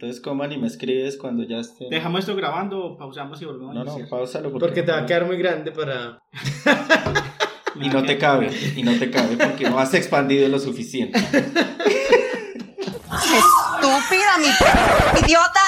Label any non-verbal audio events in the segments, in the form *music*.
Entonces coman y me escribes cuando ya esté. ¿Dejamos esto grabando o pausamos y volvemos No, a no, iniciar? pausalo Porque te va a quedar muy grande para... *laughs* Y no te cabe, y no te cabe porque no has expandido lo suficiente. *laughs* ¡Estúpida, mi idiota!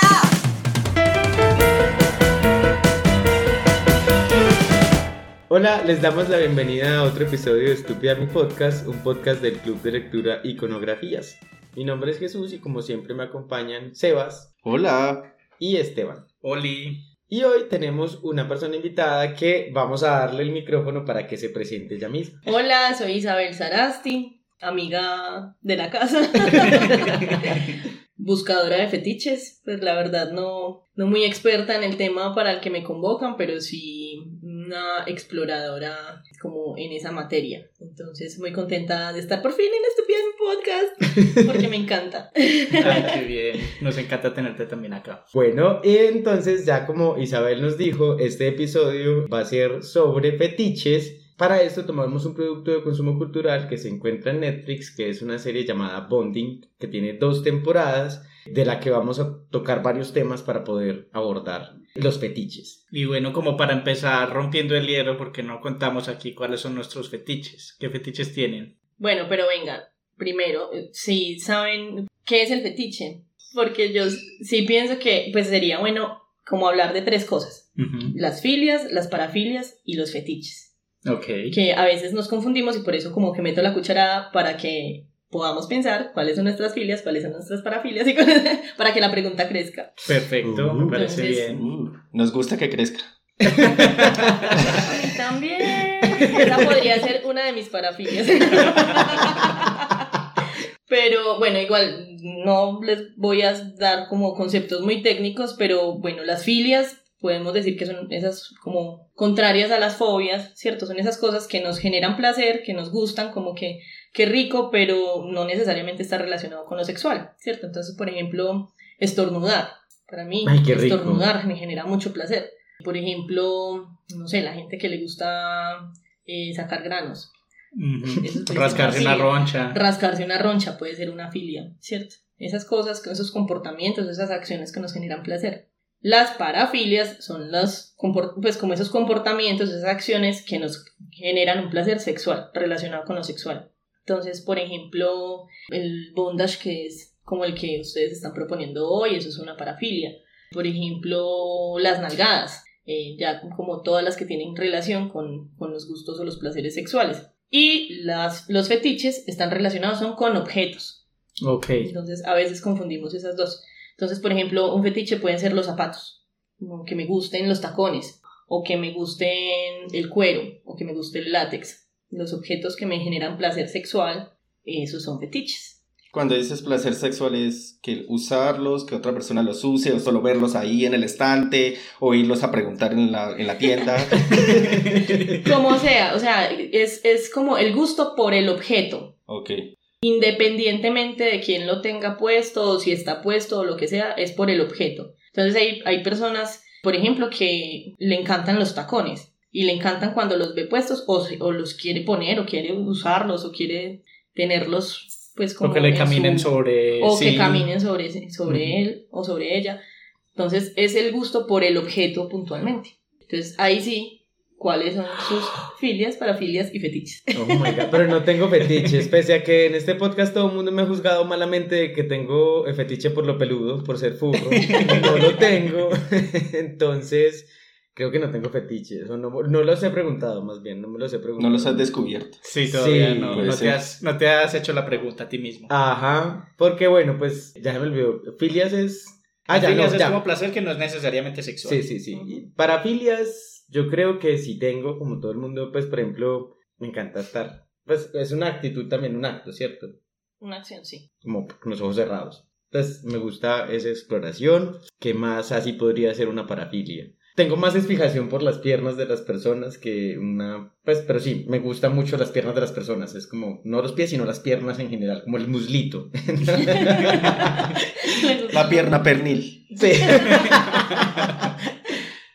Hola, les damos la bienvenida a otro episodio de Estúpida Mi Podcast, un podcast del Club de Lectura Iconografías. Mi nombre es Jesús y como siempre me acompañan Sebas Hola. y Esteban. Oli. Y hoy tenemos una persona invitada que vamos a darle el micrófono para que se presente ella misma. Hola, soy Isabel Sarasti, amiga de la casa. *laughs* Buscadora de fetiches, pues la verdad no, no muy experta en el tema para el que me convocan, pero sí una exploradora como en esa materia. Entonces muy contenta de estar por fin en en Podcast, porque me encanta. *laughs* Ay, qué bien. Nos encanta tenerte también acá. Bueno, y entonces ya como Isabel nos dijo, este episodio va a ser sobre fetiches. Para esto tomamos un producto de consumo cultural que se encuentra en Netflix, que es una serie llamada Bonding, que tiene dos temporadas, de la que vamos a tocar varios temas para poder abordar los fetiches. Y bueno, como para empezar rompiendo el hielo, porque no contamos aquí cuáles son nuestros fetiches. ¿Qué fetiches tienen? Bueno, pero venga, primero, si saben qué es el fetiche, porque yo sí pienso que pues sería bueno como hablar de tres cosas. Las filias, las parafilias y los fetiches. Ok. Que a veces nos confundimos y por eso como que meto la cucharada para que podamos pensar cuáles son nuestras filias, cuáles son nuestras parafilias y *laughs* para que la pregunta crezca. Perfecto, Uh, me parece entonces- bien. Uh, nos gusta que crezca. *laughs* También esa podría ser una de mis parafilias. *laughs* Pero bueno, igual no les voy a dar como conceptos muy técnicos, pero bueno, las filias podemos decir que son esas como contrarias a las fobias, ¿cierto? Son esas cosas que nos generan placer, que nos gustan, como que, que rico, pero no necesariamente está relacionado con lo sexual, ¿cierto? Entonces, por ejemplo, estornudar. Para mí, Ay, qué estornudar me genera mucho placer. Por ejemplo, no sé, la gente que le gusta eh, sacar granos. Rascarse una una roncha. Rascarse una roncha puede ser una filia, ¿cierto? Esas cosas, esos comportamientos, esas acciones que nos generan placer. Las parafilias son los, compor- pues como esos comportamientos, esas acciones que nos generan un placer sexual relacionado con lo sexual. Entonces, por ejemplo, el bondage que es como el que ustedes están proponiendo hoy, eso es una parafilia. Por ejemplo, las nalgadas, eh, ya como todas las que tienen relación con, con los gustos o los placeres sexuales. Y las, los fetiches están relacionados son con objetos. Ok. Entonces, a veces confundimos esas dos. Entonces, por ejemplo, un fetiche pueden ser los zapatos, como que me gusten los tacones, o que me gusten el cuero, o que me guste el látex. Los objetos que me generan placer sexual, esos son fetiches. Cuando dices placer sexual es que usarlos, que otra persona los use, o solo verlos ahí en el estante, o irlos a preguntar en la, en la tienda. *laughs* Como sea, o sea, es, es como el gusto por el objeto, Ok. independientemente de quién lo tenga puesto o si está puesto o lo que sea, es por el objeto. Entonces hay, hay personas, por ejemplo, que le encantan los tacones y le encantan cuando los ve puestos o, se- o los quiere poner o quiere usarlos o quiere tenerlos pues como O que le en caminen su- sobre. o sí. que caminen sobre, sobre Ujú. él o sobre ella. Entonces es el gusto por el objeto puntualmente. Entonces ahí sí, ¿cuáles son sus filias, parafilias y fetiches? Oh my God, pero no tengo fetiches, pese a que en este podcast todo el mundo me ha juzgado malamente de que tengo fetiche por lo peludo, por ser furro. *laughs* No lo tengo, entonces creo que no tengo fetiches, o no, no los he preguntado más bien, no me los he preguntado. No los has descubierto. Sí, todavía Sí, no, no, te has, no te has hecho la pregunta a ti mismo. Ajá, porque bueno, pues ya se me olvidó, filias es... Ah, ya, Filias no, es ya. como placer que no es necesariamente sexual. Sí, sí, sí. Y Parafilias, yo creo que sí tengo, como todo el mundo, pues, por ejemplo, me encanta estar. Pues es una actitud también, un acto, ¿cierto? Una acción, sí. Como con los ojos cerrados. Entonces, me gusta esa exploración. ¿Qué más así podría ser una parafilia? Tengo más fijación por las piernas de las personas que una... Pues, pero sí, me gustan mucho las piernas de las personas. Es como, no los pies, sino las piernas en general, como el muslito. *laughs* *laughs* La pierna pernil. Sí. *laughs*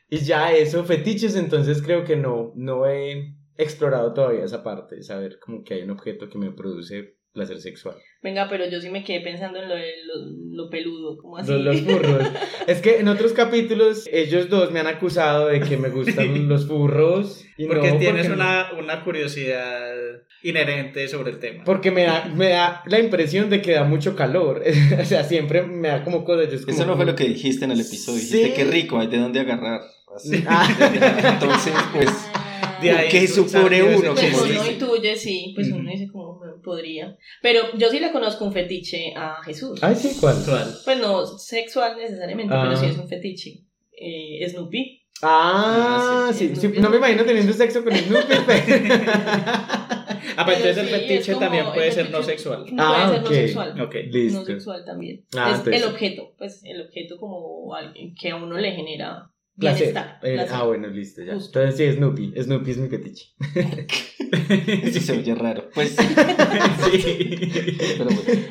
y ya eso, fetiches, entonces creo que no, no he explorado todavía esa parte, saber como que hay un objeto que me produce placer sexual. Venga, pero yo sí me quedé pensando en lo, de lo, lo peludo, como así. Los, los furros. *laughs* es que en otros capítulos ellos dos me han acusado de que me gustan los furros. Y Porque no, tienes porque- una, una curiosidad inherente sobre el tema. Porque me da, me da la impresión de que da mucho calor. *laughs* o sea, siempre me da como cosas. yo es como- Eso no fue lo que dijiste en el episodio. Sí. Dijiste qué rico, hay de dónde agarrar. Así. *laughs* Ah. Entonces, pues, Ah. De ahí ¿qué supone uno? Pues uno dice. intuye, sí, pues uno dice como podría. Pero yo sí le conozco un fetiche a Jesús. Ay, sí, ¿cuál? ¿Cuál? Pues no sexual necesariamente, Ah. pero sí es un fetiche. Eh, Snoopy. Ah, Ah, sí, sí, sí, Snoopy. no me imagino teniendo sexo con Snoopy. *laughs* pero- Ah, Pero entonces el fetiche como también puede ser no sexual. Ah, Puede ser no sexual. Ok. Listo. No sexual también. Ah, es entonces- el objeto, pues el objeto como alguien que a uno le genera. Bienestar. Eh, placer. ah, bueno, listo, ya. Justo. Entonces sí, Snoopy. Snoopy es mi fetiche. *laughs* eso se oye raro. Pues, *laughs* Sí. pero bueno.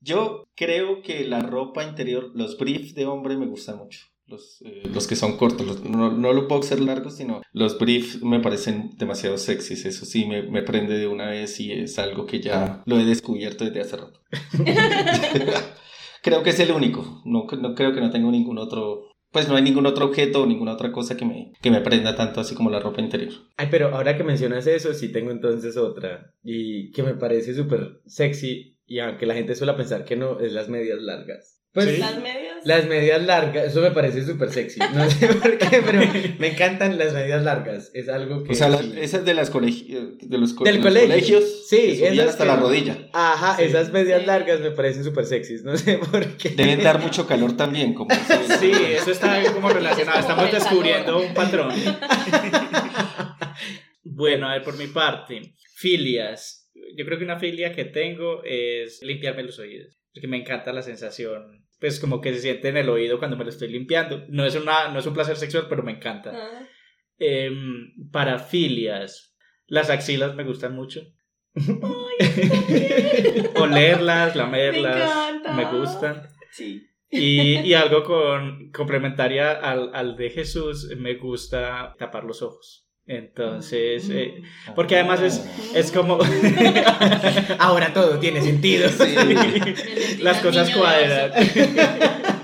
Yo creo que la ropa interior, los briefs de hombre me gustan mucho. Los, eh, los que son cortos, los- no, no los boxers largos, sino los briefs me parecen demasiado sexys. Eso sí, me, me prende de una vez y es algo que ya lo he descubierto desde hace rato. *laughs* creo que es el único. No, no creo que no tengo ningún otro. Pues no hay ningún otro objeto o ninguna otra cosa que me, que me prenda tanto así como la ropa interior. Ay, pero ahora que mencionas eso, sí tengo entonces otra. Y que me parece súper sexy. Y aunque la gente suele pensar que no, es las medias largas. Pues Sí. Las medias. Las medias largas, eso me parece súper sexy. No sé *laughs* por qué, pero me encantan las medias largas. Es algo que. O sea, esas de las colegi- de los, co- Del los colegio. colegios Sí, que subían esas hasta que- la rodilla. Ajá, Sí. esas medias largas me parecen súper sexys. No sé por qué. Deben dar mucho calor también, como *laughs* Sí, eso está como relacionado. Es como Estamos descubriendo calor. un patrón. *laughs* Bueno, a ver, por mi parte, filias. Yo creo que una filia que tengo es limpiarme los oídos. Porque me encanta la sensación, pues como que se siente en el oído cuando me lo estoy limpiando. No es, una, no es un placer sexual, pero me encanta. Ah, Em, para filias, las axilas me gustan mucho. *laughs* Olerlas, lamerlas, encanta. me gustan. Sí. Y, y algo con, complementaria al, al de Jesús, me gusta tapar los ojos. Entonces, eh, porque además es, es como... *laughs* Ahora todo tiene sentido. *laughs* Las cosas cuadran. *laughs*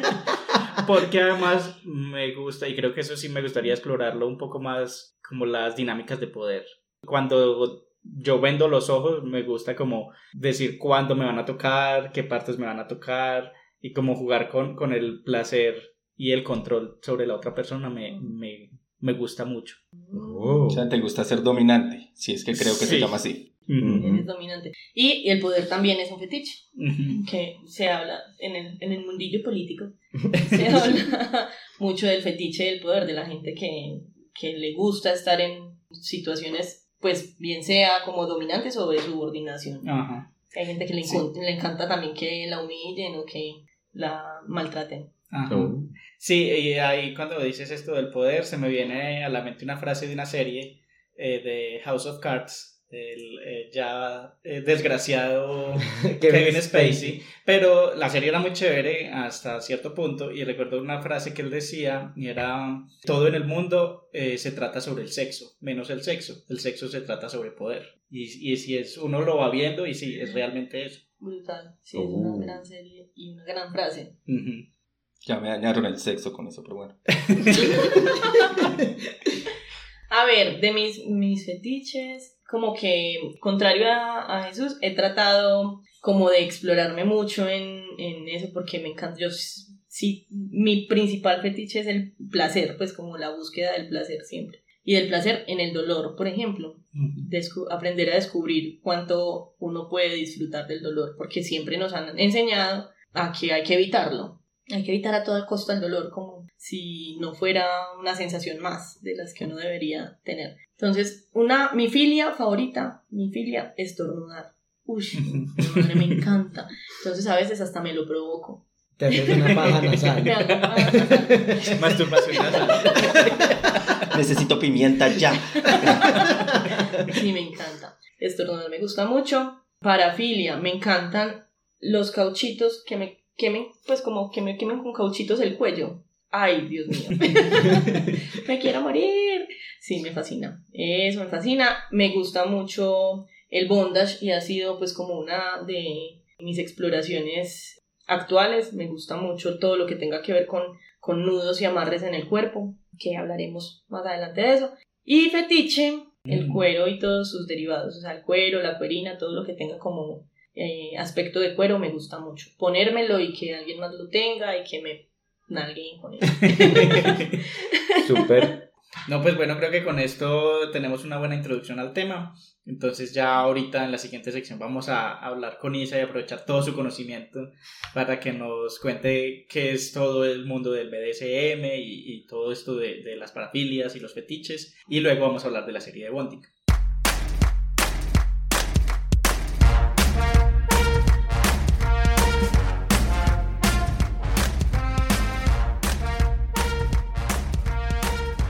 Porque además me gusta, y creo que eso sí me gustaría explorarlo un poco más, como las dinámicas de poder. Cuando yo vendo los ojos, me gusta como decir cuándo me van a tocar, qué partes me van a tocar, y como jugar con, con el placer y el control sobre la otra persona me, me, me gusta mucho. Oh. O sea, te gusta ser dominante, si es que creo que se llama así. Eres dominante. Y el poder también es un fetiche, que se habla en el, en el mundillo político. *laughs* Se habla mucho del fetiche del poder, de la gente que, que le gusta estar en situaciones, pues bien sea como dominantes o de subordinación. Hay gente que le, Sí. le encanta también que la humillen o que la maltraten. Ajá. Oh. Sí, y ahí cuando dices esto del poder, se me viene a la mente una frase de una serie eh, de House of Cards, del eh, ya eh, desgraciado *laughs* Kevin Spacey, pero la serie era muy chévere hasta cierto punto y recuerdo una frase que él decía y era, todo en el mundo eh, se trata sobre el sexo, menos el sexo, el sexo se trata sobre poder. Y, y si es, uno lo va viendo y sí, es realmente eso. Brutal. Sí, es una gran serie y una gran frase. Ya me dañaron el sexo con eso, pero bueno. *laughs* A ver, de mis, mis fetiches, como que contrario a, a Jesús, he tratado como de explorarme mucho en, en eso porque me encanta. Yo sí, mi principal fetiche es el placer, pues como la búsqueda del placer siempre. Y del placer en el dolor, por ejemplo. descu- aprender a descubrir cuánto uno puede disfrutar del dolor, porque siempre nos han enseñado a que hay que evitarlo. Hay que evitar a toda costa el dolor como si no fuera una sensación más de las que uno debería tener. Entonces, una, mi filia favorita, mi filia, estornudar. Uy, mi madre me encanta. Entonces a veces hasta me lo provoco. Te haces una paja nasal. *laughs* Masturbación nasal. *laughs* Necesito pimienta ya. Sí, me encanta. Estornudar me gusta mucho. Parafilia, me encantan los cauchitos que me quemen, pues como que me quemen con cauchitos el cuello. Ay, Dios mío. *laughs* *laughs* me quiero morir. Sí, me fascina. Eso me fascina. Me gusta mucho el bondage y ha sido pues como una de mis exploraciones actuales. Me gusta mucho todo lo que tenga que ver con, con nudos y amarres en el cuerpo, que hablaremos más adelante de eso. Y fetiche, el Mm. cuero y todos sus derivados, o sea, el cuero, la cuerina, todo lo que tenga como eh, aspecto de cuero me gusta mucho. Ponérmelo y que alguien más lo tenga y que me nalguen con él. *laughs* Súper. No, pues bueno, creo que con esto tenemos una buena introducción al tema. Entonces ya ahorita en la siguiente sección vamos a hablar con Isa y aprovechar todo su conocimiento para que nos cuente qué es todo el mundo del BDSM y, y todo esto de, de las parafilias y los fetiches. Y luego vamos a hablar de la serie de Bonding.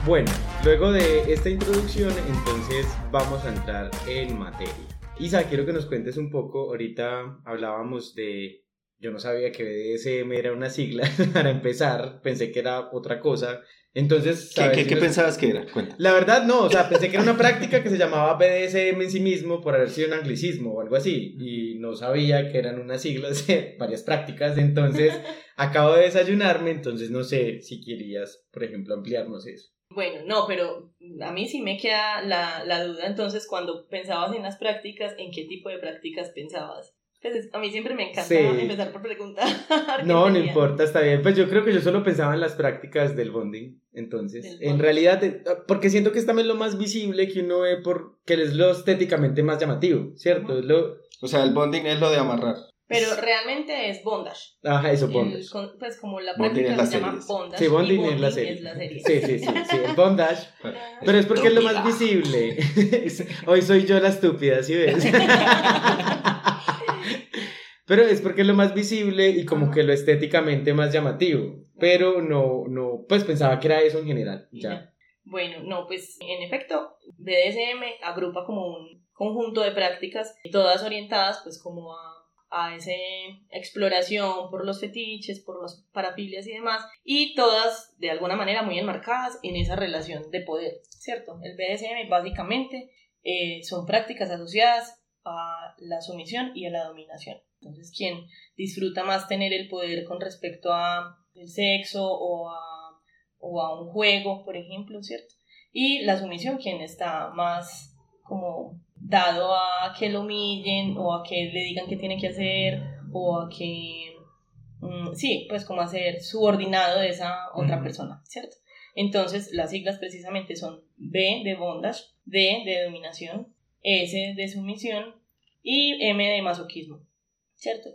Bueno, luego de esta introducción, entonces vamos a entrar en materia. Isa, quiero que nos cuentes un poco. Ahorita hablábamos de. Yo no sabía que BDSM era una sigla *laughs* para empezar, pensé que era otra cosa. Entonces, ¿Qué, ¿sabes qué- si qué nos- pensabas que era? Cuenta. La verdad, no, o sea, pensé que era una práctica que se llamaba BDSM en sí mismo por haber sido un anglicismo o algo así, y no sabía que eran unas siglas de varias prácticas, entonces *laughs* acabo de desayunarme, entonces no sé si querías, por ejemplo, ampliarnos eso. Bueno, no, pero a mí sí me queda la, la duda entonces cuando pensabas en las prácticas, ¿en qué tipo de prácticas pensabas? Pues a mí siempre me encanta Sí. empezar por preguntar. *laughs* No, no importa, está bien. Pues yo creo que yo solo pensaba en las prácticas del bonding. Entonces, Del en realidad, eh, porque siento que es también lo más visible que uno ve porque es lo estéticamente más llamativo, ¿cierto? Es lo... O sea, el bonding es lo de amarrar. Pero realmente es bondage. Ajá, eso, El bondage. con- pues como la Bonding práctica se la llama bondage. Sí, bonding y es la serie. serie. Sí, sí, sí, sí, el bondage. *laughs* Pero es porque es lo más visible. *laughs* Hoy soy yo la estúpida, ¿sí ves? *laughs* Pero es porque es lo más visible y como que lo estéticamente más llamativo. Pero no, no, pues pensaba que era eso en general. Ya. Bueno, no, pues en efecto, BDSM agrupa como un conjunto de prácticas, todas orientadas pues como a, a esa exploración por los fetiches, por las parafilias y demás, y todas de alguna manera muy enmarcadas en esa relación de poder, ¿cierto? El BDSM básicamente eh, son prácticas asociadas a la sumisión y a la dominación. Entonces, quien disfruta más tener el poder con respecto a el sexo o a o a un juego, por ejemplo, ¿cierto? Y la sumisión, quien está más como dado a que lo humillen o a que le digan qué tiene que hacer o a que, mm, sí, pues como a ser subordinado de esa otra persona, ¿cierto? Entonces, las siglas precisamente son B de bondage, D de dominación, S de sumisión y M de masoquismo, ¿cierto?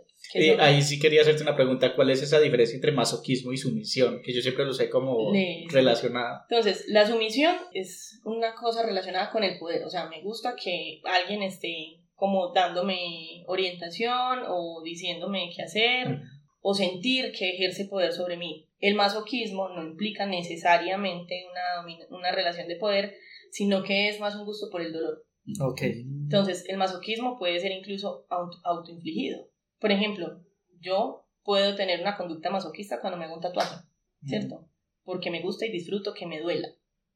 Son- ahí sí quería hacerte una pregunta, ¿cuál es esa diferencia entre masoquismo y sumisión? Que yo siempre lo sé como Le- relacionada. Entonces, la sumisión es una cosa relacionada con el poder. O sea, me gusta que alguien esté como dándome orientación o diciéndome qué hacer o sentir que ejerce poder sobre mí. El masoquismo no implica necesariamente una, una relación de poder, sino que es más un gusto por el dolor. Ok. Entonces, el masoquismo puede ser incluso auto- autoinfligido. Por ejemplo, yo puedo tener una conducta masoquista cuando me hago un tatuaje. ¿cierto? Porque me gusta y disfruto que me duela.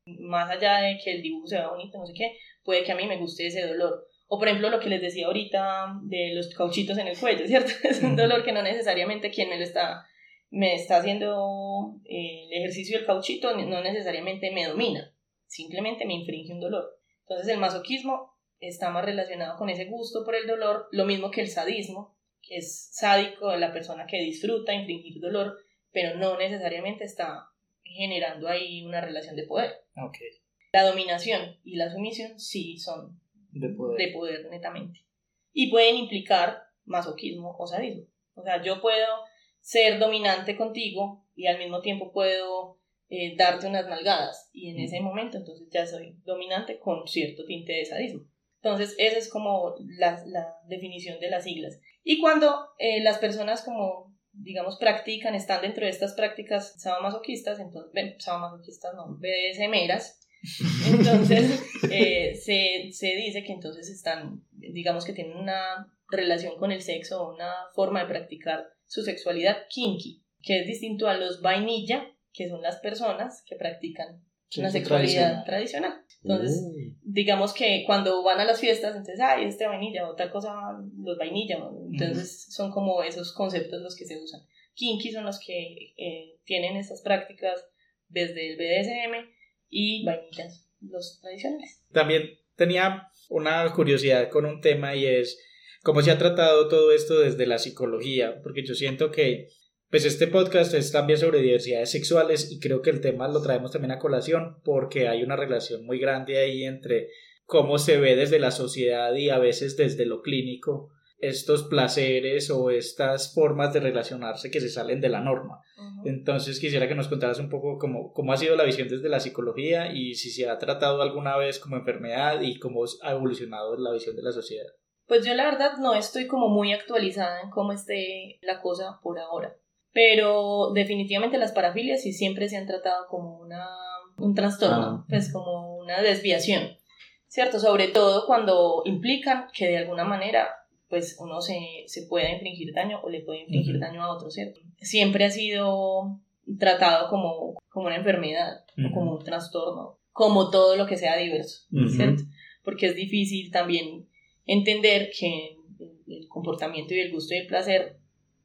Más allá de que el dibujo se vea bonito, no sé qué, puede que a mí me guste ese dolor. O por ejemplo, lo que les decía ahorita de los cauchitos en el cuello, *laughs* ¿cierto? Es un dolor que no necesariamente quien me lo está, me está haciendo eh, el ejercicio del cauchito no necesariamente me domina, simplemente me infringe un dolor. Entonces el masoquismo está más relacionado con ese gusto por el dolor, lo mismo que el sadismo, es sádico de la persona que disfruta infringir dolor, pero no necesariamente está generando ahí una relación de poder. La dominación y la sumisión sí son De poder. de poder netamente. Y pueden implicar masoquismo o sadismo. O sea, yo puedo ser dominante contigo y al mismo tiempo puedo eh, darte unas nalgadas. Y en ese momento entonces ya soy dominante con cierto tinte de sadismo. Entonces, esa es como la, la definición de las siglas. Y cuando eh, las personas como, digamos, practican, están dentro de estas prácticas sadomasoquistas, entonces, ven, sadomasoquistas no, BDSMeras, *laughs* entonces eh, se, se dice que entonces están, digamos que tienen una relación con el sexo o una forma de practicar su sexualidad kinky, que es distinto a los vainilla, que son las personas que practican Sí, una sexualidad tradicional. tradicional. Entonces, Uh. digamos que cuando van a las fiestas, entonces, ay, este vainilla o tal cosa, los vainilla. Entonces, son como esos conceptos los que se usan. Kinky son los que eh, tienen estas prácticas desde el BDSM y vainillas, los tradicionales. También tenía una curiosidad con un tema y es cómo se ha tratado todo esto desde la psicología, porque yo siento que pues este podcast es también sobre diversidades sexuales y creo que el tema lo traemos también a colación porque hay una relación muy grande ahí entre cómo se ve desde la sociedad y a veces desde lo clínico estos placeres o estas formas de relacionarse que se salen de la norma. Entonces quisiera que nos contaras un poco cómo, cómo ha sido la visión desde la psicología y si se ha tratado alguna vez como enfermedad y cómo ha evolucionado la visión de la sociedad. Pues yo la verdad no estoy como muy actualizada en cómo esté la cosa por ahora. Pero definitivamente las parafilias sí siempre se han tratado como una, un trastorno, Ah. pues como una desviación, ¿cierto? Sobre todo cuando implican que de alguna manera pues uno se, se pueda infligir daño o le puede infligir Ujú. daño a otro, ¿cierto? Siempre ha sido tratado como, como una enfermedad o como un trastorno, como todo lo que sea diverso, Ujú. ¿cierto? Porque es difícil también entender que el comportamiento y el gusto y el placer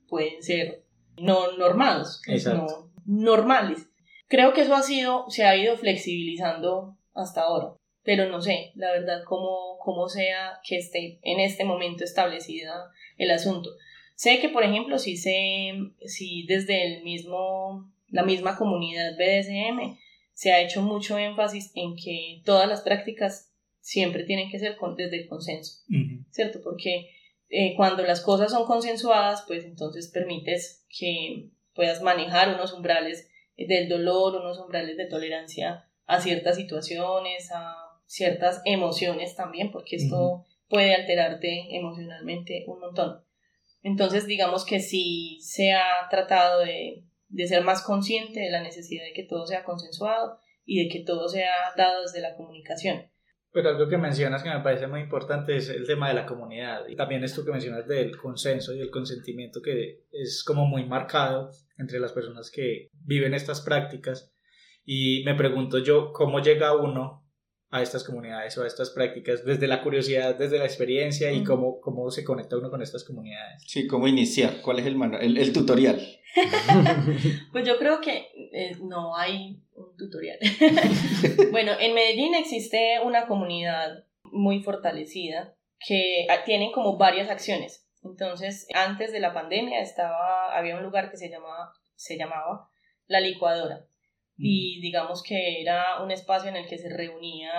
pueden ser no normados, no normales. Creo que eso ha sido, se ha ido flexibilizando hasta ahora, pero no sé, la verdad, cómo, cómo sea que esté en este momento establecida el asunto. Sé que, por ejemplo, si se, si desde el mismo, la misma comunidad BDSM se ha hecho mucho énfasis en que todas las prácticas siempre tienen que ser con- desde el consenso. ¿cierto? Porque eh, cuando las cosas son consensuadas, pues entonces permites que puedas manejar unos umbrales del dolor, unos umbrales de tolerancia a ciertas situaciones, a ciertas emociones también, porque esto puede alterarte emocionalmente un montón. Entonces, digamos que sí se ha tratado de, de ser más consciente de la necesidad de que todo sea consensuado y de que todo sea dado desde la comunicación. Pero algo que mencionas que me parece muy importante es el tema de la comunidad. Y también esto que mencionas del consenso y el consentimiento que es como muy marcado entre las personas que viven estas prácticas. Y me pregunto yo, ¿cómo llega uno a estas comunidades o a estas prácticas desde la curiosidad, desde la experiencia y Ujú. cómo, cómo se conecta uno con estas comunidades? Sí, ¿cómo iniciar? ¿Cuál es el, manual? el, el tutorial? *laughs* Pues yo creo que eh, no hay un tutorial. *laughs* bueno, en Medellín existe una comunidad muy fortalecida que ah, tiene como varias acciones. Entonces, antes de la pandemia estaba, había un lugar que se llamaba, se llamaba La Licuadora. Y digamos que era un espacio en el que se reunía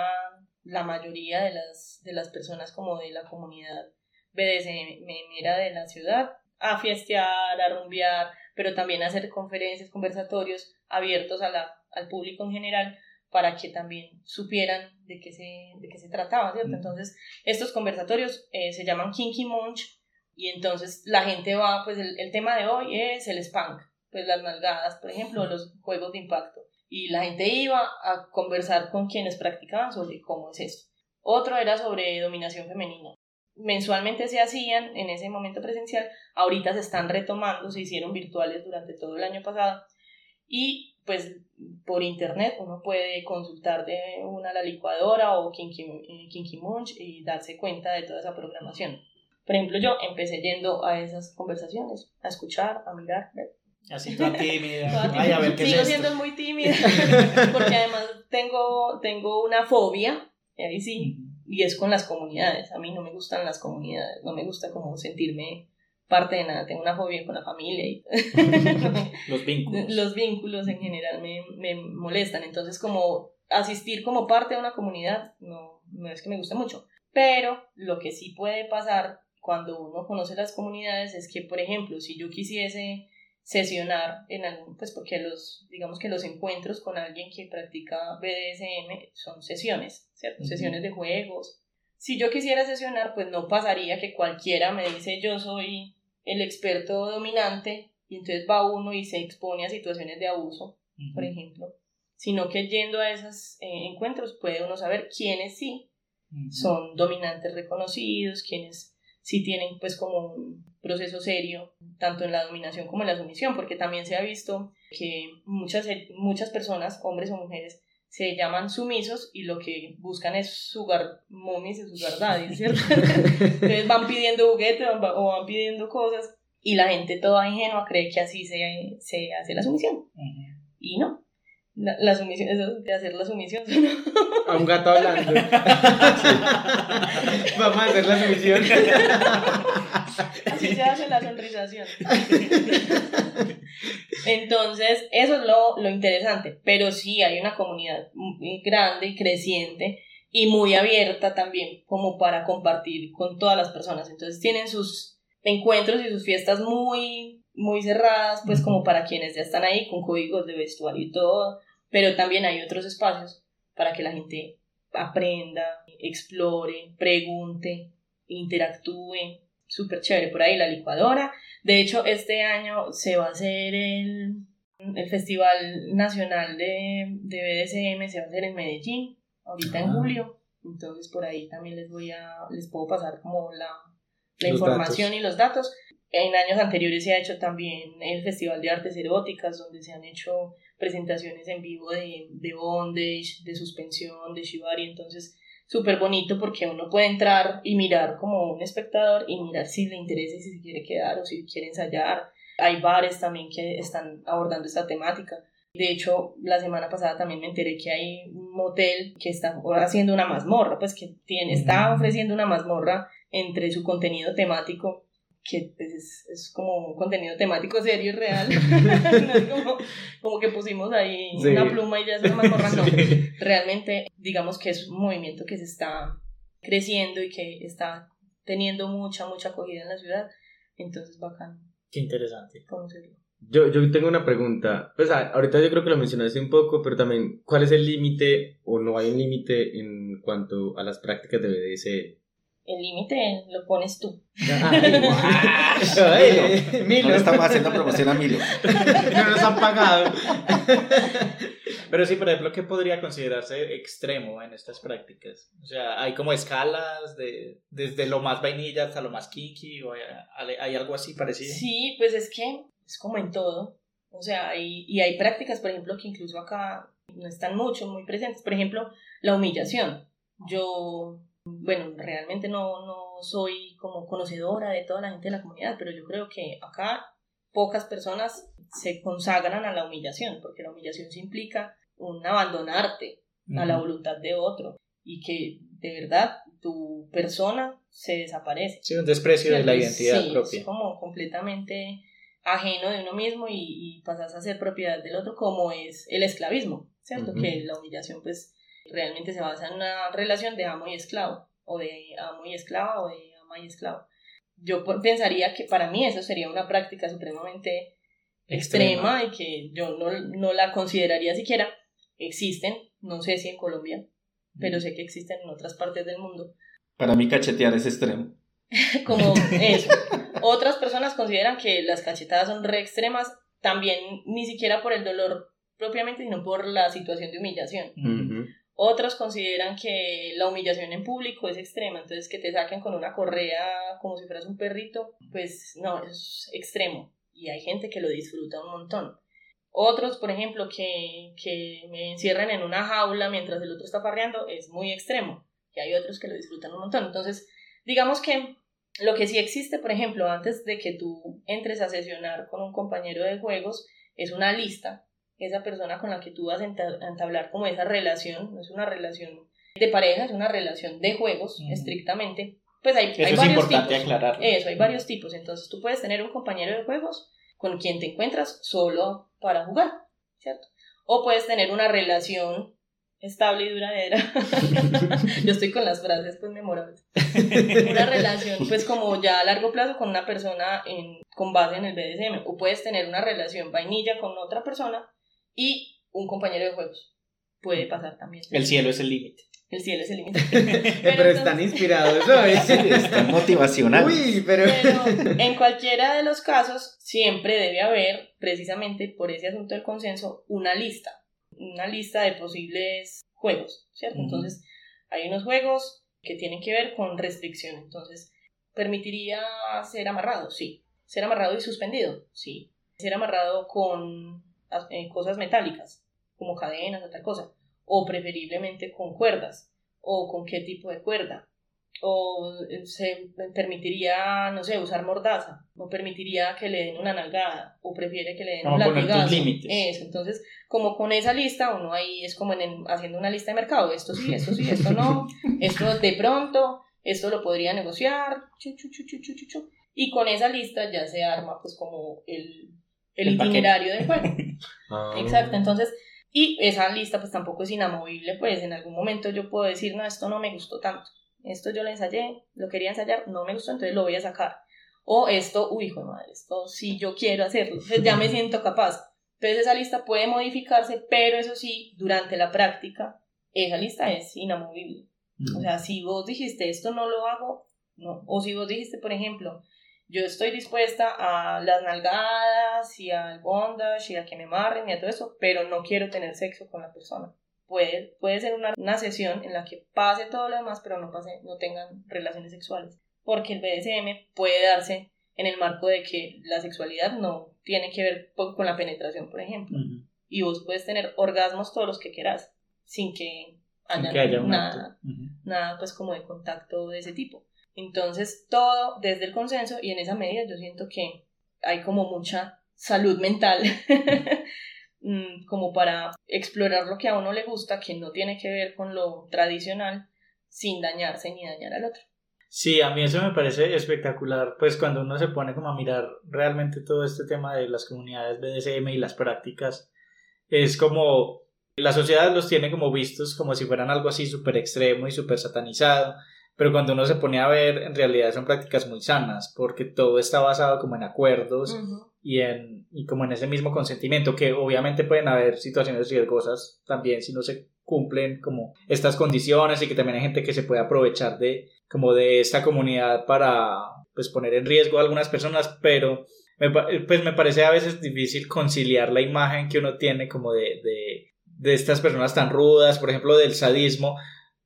la mayoría de las, de las personas como de la comunidad BDSM de la ciudad a fiestear, a rumbear, pero también hacer conferencias, conversatorios abiertos a la, al público en general para que también supieran de qué se, de qué se trataba, ¿cierto? Entonces, estos conversatorios eh, se llaman Kinky Munch y entonces la gente va, pues el, el tema de hoy es el spank, pues las nalgadas, por ejemplo, los juegos de impacto. Y la gente iba a conversar con quienes practicaban sobre cómo es esto. Otro era sobre dominación femenina. Mensualmente se hacían en ese momento presencial, ahorita se están retomando, se hicieron virtuales durante todo el año pasado y pues por internet uno puede consultar de una la licuadora o Kinky, eh, Kinky Munch y darse cuenta de toda esa programación. Por ejemplo, yo empecé yendo a esas conversaciones, a escuchar, a mirar. Así toda tímida. Toda Ay, a ver qué es Sigo esto. siendo muy tímida *laughs* porque además tengo, tengo una fobia, y ahí sí, y es con las comunidades. A mí no me gustan las comunidades, no me gusta como sentirme parte de nada. Tengo una fobia con la familia y *laughs* *laughs* Los vínculos. los vínculos en general me, me molestan. Entonces, como asistir como parte de una comunidad no, no es que me guste mucho. Pero lo que sí puede pasar cuando uno conoce las comunidades es que, por ejemplo, si yo quisiese sesionar en algún, pues porque los, digamos que los encuentros con alguien que practica BDSM son sesiones, ¿cierto? Sesiones de juegos. Si yo quisiera sesionar, pues no pasaría que cualquiera me dice yo soy el experto dominante y entonces va uno y se expone a situaciones de abuso, por ejemplo, sino que yendo a esos eh, encuentros puede uno saber quiénes sí son dominantes reconocidos, quienes sí tienen pues como un proceso serio, tanto en la dominación como en la sumisión, porque también se ha visto que muchas, muchas personas, hombres o mujeres, se llaman sumisos y lo que buscan es sugar mommies y sugar daddies, *laughs* ¿cierto? Entonces van pidiendo juguetes o van pidiendo cosas y la gente toda ingenua cree que así se, se hace la sumisión. Y no. La, la, sumisión, eso de hacer la sumisión. *laughs* A un gato hablando. *laughs* Vamos a hacer la sumisión. Así se hace la sonrisación. *laughs* Entonces, eso es lo, lo interesante. Pero sí hay una comunidad muy grande y creciente y muy abierta también como para compartir con todas las personas. Entonces tienen sus encuentros y sus fiestas muy muy cerradas, pues como para quienes ya están ahí con códigos de vestuario y todo, pero también hay otros espacios para que la gente aprenda, explore, pregunte, interactúe, súper chévere por ahí la licuadora. De hecho, este año se va a hacer el, el Festival Nacional de, de, BDSM, se va a hacer en Medellín, ahorita en ah. julio, entonces por ahí también les voy a, les puedo pasar como la, la información y los datos. En años anteriores se ha hecho también el Festival de Artes Eróticas, donde se han hecho presentaciones en vivo de, de bondage, de suspensión, de shibari, entonces súper bonito porque uno puede entrar y mirar como un espectador y mirar si le interesa y si se quiere quedar o si quiere ensayar. Hay bares también que están abordando esta temática. De hecho, la semana pasada también me enteré que hay un motel que está haciendo una mazmorra, pues que tiene, está ofreciendo una mazmorra entre su contenido temático que pues, es, es, como un contenido temático serio y real. *laughs* *laughs* no es como, como, que pusimos ahí una pluma y ya se más no. Realmente, digamos que es un movimiento que se está creciendo y que está teniendo mucha, mucha acogida en la ciudad. Entonces, bacán. Qué interesante. Conocerlo. Yo, yo tengo una pregunta. Pues ahorita yo creo que lo mencionaste un poco, pero también, ¿cuál es el límite o no hay un límite en cuanto a las prácticas de BDSM? El límite lo pones tú. *laughs* Milo. No estamos haciendo promoción a Milo. *laughs* no nos han pagado. *laughs* Pero sí, por ejemplo, ¿qué podría considerarse extremo en estas prácticas? O sea, hay como escalas de, desde lo más vainilla hasta lo más kinky, o hay, algo así parecido. Sí, pues es que es como en todo. O sea, hay, y hay prácticas, por ejemplo, que incluso acá no están mucho, muy presentes. Por ejemplo, la humillación. Yo bueno, realmente no, no soy como conocedora de toda la gente de la comunidad, pero yo creo que acá pocas personas se consagran a la humillación, porque la humillación se implica un abandonarte a la voluntad de otro y que de verdad tu persona se desaparece. Sí, un desprecio de la identidad propia. Es como completamente ajeno de uno mismo y, y, pasas a ser propiedad del otro, como es el esclavismo, ¿cierto? Que la humillación pues realmente se basa en una relación de amo y esclavo, o de amo y esclava, o de ama y esclavo. Yo pensaría que para mí eso sería una práctica supremamente extrema, y que yo no, no la consideraría siquiera. Existen, no sé si en Colombia, pero sé que existen en otras partes del mundo. Para mí cachetear es extremo. *laughs* Como *laughs* eso. Otras personas consideran que las cachetadas son re extremas, también ni siquiera por el dolor propiamente, sino por la situación de humillación. Otros consideran que la humillación en público es extrema, entonces que te saquen con una correa como si fueras un perrito, pues no, es extremo. Y hay gente que lo disfruta un montón. Otros, por ejemplo, que, que me encierran en una jaula mientras el otro está parreando, es muy extremo. Y hay otros que lo disfrutan un montón. Entonces, digamos que lo que sí existe, por ejemplo, antes de que tú entres a sesionar con un compañero de juegos, es una lista esa persona con la que tú vas a entablar como esa relación, no es una relación de pareja, es una relación de juegos, estrictamente, pues hay, hay varios tipos. Eso, hay varios tipos. Entonces tú puedes tener un compañero de juegos con quien te encuentras solo para jugar, ¿cierto? O puedes tener una relación estable y duradera. *laughs* Yo estoy con las frases pues memorables. una relación pues como ya a largo plazo con una persona en, con base en el BDSM. O puedes tener una relación vainilla con otra persona y un compañero de juegos. Puede pasar también. El cielo es el límite. El cielo es el límite. *laughs* pero, están inspirados, ¿no? *laughs* Están motivacional. Uy, pero... en cualquiera de los casos siempre debe haber, precisamente por ese asunto del consenso, una lista. Una lista de posibles juegos, ¿cierto? Entonces, hay unos juegos que tienen que ver con restricción. Entonces, ¿permitiría ser amarrado? Sí. ¿Ser amarrado y suspendido? Sí. ¿Ser amarrado con cosas metálicas, como cadenas o tal cosa. o preferiblemente con cuerdas, o con qué tipo de cuerda, o se permitiría, no sé, usar mordaza, o permitiría que le den una nalgada, o prefiere que le den un latigazo. Eso, entonces, como con esa lista, uno ahí es como en haciendo una lista de mercado, esto sí, esto sí, esto no, *laughs* esto de pronto, esto lo podría negociar, chu, chu, chu, y con esa lista ya se arma pues como el, el, itinerario del juego. *laughs* Ah. Exacto, entonces, y esa lista pues tampoco es inamovible, pues en algún momento yo puedo decir, no, esto no me gustó tanto, esto yo lo ensayé, lo quería ensayar, no me gustó, entonces lo voy a sacar. O esto, uy, hijo de madre, esto sí yo quiero hacerlo, entonces ya me siento capaz. Entonces esa lista puede modificarse, pero eso sí, durante la práctica, esa lista es inamovible. O sea, si vos dijiste esto no lo hago, no. O si vos dijiste, por ejemplo, yo estoy dispuesta a las nalgadas y al bondage y a que me marren y a todo eso, pero no quiero tener sexo con la persona. Puede, puede ser una, una sesión en la que pase todo lo demás, pero no, pase, no tengan relaciones sexuales. Porque el BDSM puede darse en el marco de que la sexualidad no tiene que ver con la penetración, por ejemplo. Y vos puedes tener orgasmos todos los que quieras, sin que haya, nada, nada pues como de contacto de ese tipo. Entonces, todo desde el consenso y en esa medida yo siento que hay como mucha salud mental *laughs* mm, como para explorar lo que a uno le gusta, que no tiene que ver con lo tradicional, sin dañarse ni dañar al otro. Sí, a mí eso me parece espectacular, pues cuando uno se pone como a mirar realmente todo este tema de las comunidades BDSM y las prácticas, es como la sociedad los tiene como vistos como si fueran algo así súper extremo y súper satanizado, pero cuando uno se pone a ver, en realidad son prácticas muy sanas, porque todo está basado como en acuerdos y, en, y como en ese mismo consentimiento, que obviamente pueden haber situaciones riesgosas también si no se cumplen como estas condiciones y que también hay gente que se puede aprovechar de como de esta comunidad para pues poner en riesgo a algunas personas, pero me, pues me parece a veces difícil conciliar la imagen que uno tiene como de, de de estas personas tan rudas, por ejemplo, del sadismo,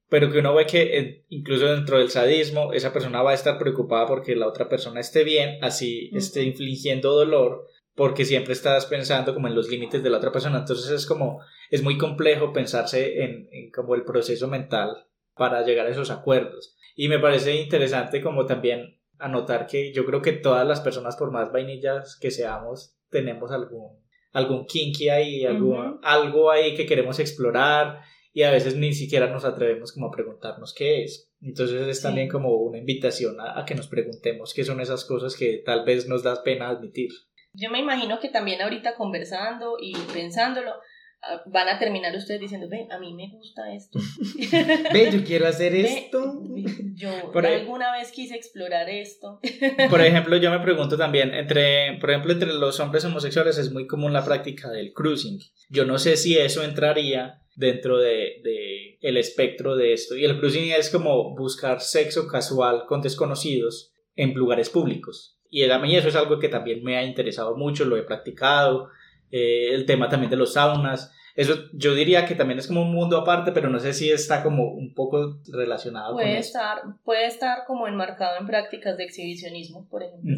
pero que uno ve que eh, incluso dentro del sadismo esa persona va a estar preocupada porque la otra persona esté bien, así esté infligiendo dolor, porque siempre estás pensando como en los límites de la otra persona. Entonces es como, es muy complejo pensarse en, en como el proceso mental para llegar a esos acuerdos. Y me parece interesante como también anotar que yo creo que todas las personas, por más vainillas que seamos, tenemos algún algún kinky ahí, algo, algo ahí que queremos explorar y a veces ni siquiera nos atrevemos como a preguntarnos qué es. Entonces es también como una invitación a, a, que nos preguntemos qué son esas cosas que tal vez nos da pena admitir. Yo me imagino que también ahorita conversando y pensándolo, van a terminar ustedes diciendo, ve, a mí me gusta esto. *laughs* ve, yo quiero hacer esto. Yo alguna vez quise explorar esto. *laughs* Por ejemplo, yo me pregunto también, entre, por ejemplo, entre los hombres homosexuales es muy común la práctica del cruising. Yo no sé si eso entraría dentro de, de el espectro de esto. Y el cruising es como buscar sexo casual con desconocidos en lugares públicos. Y a mí eso es algo que también me ha interesado mucho, lo he practicado. Eh, el tema también de los saunas. Eso yo diría que también es como un mundo aparte, pero no sé si está como un poco relacionado puede con estar, Puede estar como enmarcado en prácticas de exhibicionismo, por ejemplo.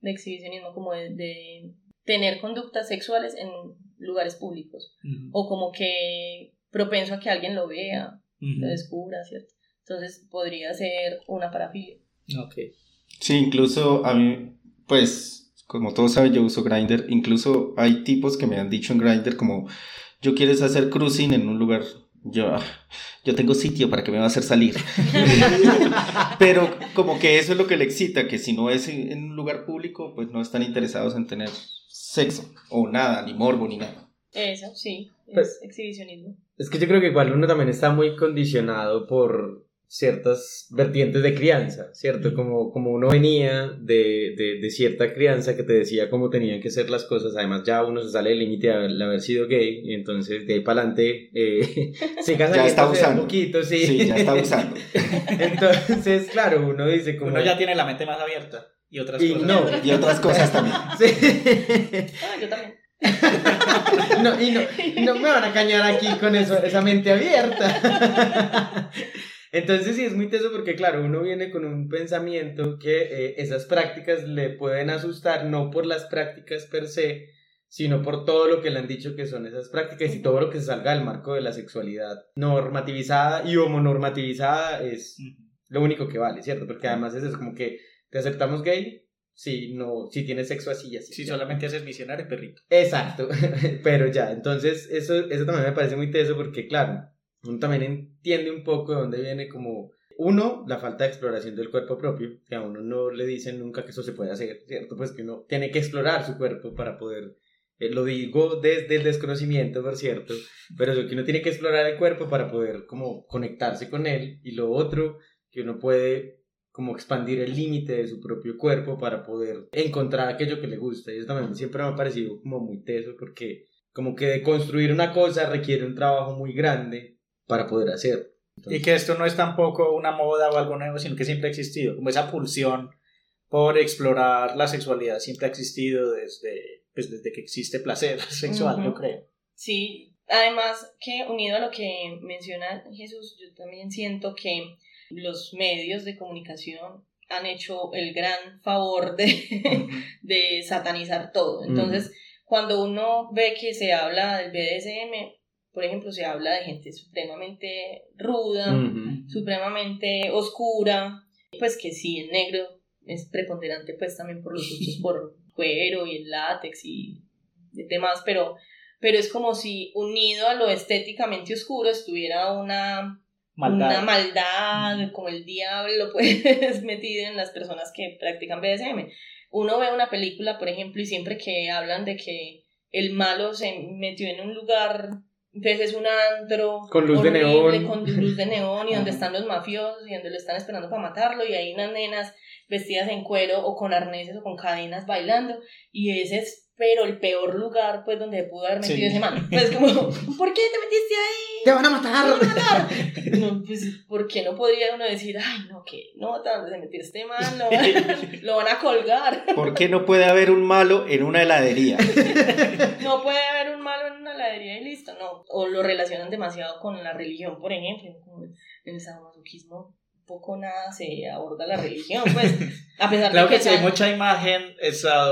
De exhibicionismo, como de, tener conductas sexuales en lugares públicos. O como que propenso a que alguien lo vea, lo descubra, ¿cierto? Entonces podría ser una parafilia. Ok. Sí, incluso a mí, pues, como todos saben, yo uso Grindr. Incluso hay tipos que me han dicho en Grindr como yo quieres hacer cruising en un lugar, yo, yo tengo sitio para que me va a hacer salir. *laughs* Pero como que eso es lo que le excita, que si no es en un lugar público, pues no están interesados en tener sexo o nada, ni morbo, ni nada. Eso, sí, es pues, exhibicionismo. Es que yo creo que igual uno también está muy condicionado por ciertas vertientes de crianza, ¿cierto? Como, como uno venía de, de, cierta crianza que te decía cómo tenían que ser las cosas, además ya uno se sale del límite de haber sido gay, y entonces de ahí para adelante eh, *laughs* se casa ya está usando. un poquito, sí. sí. ya está usando. *laughs* entonces, claro, uno dice como... Uno ya tiene la mente más abierta y otras cosas. No, y otras cosas también. *laughs* Sí. Ah, yo también. no, y no, no me van a cañar aquí con eso, esa mente abierta. Entonces sí es muy teso porque claro, uno viene con un pensamiento que eh, esas prácticas le pueden asustar, no por las prácticas per se, sino por todo lo que le han dicho que son esas prácticas y todo lo que se salga del marco de la sexualidad normativizada y homonormativizada es lo único que vale, ¿cierto? Porque además es eso, como que te aceptamos gay si no si tienes sexo así y así. Si solamente haces misionario perrito. Exacto, *laughs* pero ya, entonces eso, eso también me parece muy teso porque claro, uno también entiende un poco de dónde viene como uno, la falta de exploración del cuerpo propio, que a uno no le dicen nunca que eso se puede hacer, ¿cierto? Pues que uno tiene que explorar su cuerpo para poder eh, lo digo desde el desconocimiento, por cierto, pero eso que uno tiene que explorar el cuerpo para poder como conectarse con él y lo otro que uno puede como expandir el límite de su propio cuerpo para poder encontrar aquello que le gusta y eso también siempre me ha parecido como muy teso porque como que construir una cosa requiere un trabajo muy grande para poder hacerlo. y que esto no es tampoco una moda o algo nuevo, sino que siempre ha existido, como esa pulsión por explorar la sexualidad siempre ha existido desde pues desde que existe placer *laughs* sexual, yo creo. Sí, además que unido a lo que menciona Jesús, yo también siento que los medios de comunicación han hecho el gran favor de, *laughs* de satanizar todo. Entonces, cuando uno ve que se habla del BDSM, por ejemplo, se habla de gente supremamente ruda, supremamente oscura, pues que sí, el negro es preponderante pues también por los usos *laughs* por cuero y el látex y demás, pero, pero es como si unido a lo estéticamente oscuro estuviera una maldad, una maldad como el diablo *laughs* pues metido en las personas que practican BDSM. Uno ve una película, por ejemplo, y siempre que hablan de que el malo se metió en un lugar entonces es un antro con luz de neón. con luz de neón y donde están los mafiosos y donde lo están esperando para matarlo y hay unas nenas vestidas en cuero o con arneses o con cadenas bailando y ese es pero el peor lugar pues donde pudo haber metido ese man pues como *laughs* ¿por qué te metiste ahí? te van a matar, ¿Te van a matar? no, pues ¿por qué no podría uno decir ay no que no donde se metió este man lo, lo van a colgar *laughs* ¿por qué no puede haber un malo en una heladería? no puede haber un malo en una heladería y listo no o lo relacionan demasiado con la religión por ejemplo en el sadomasoquismo poco nada se aborda la religión, pues, a pesar claro de que, hay mucha imagen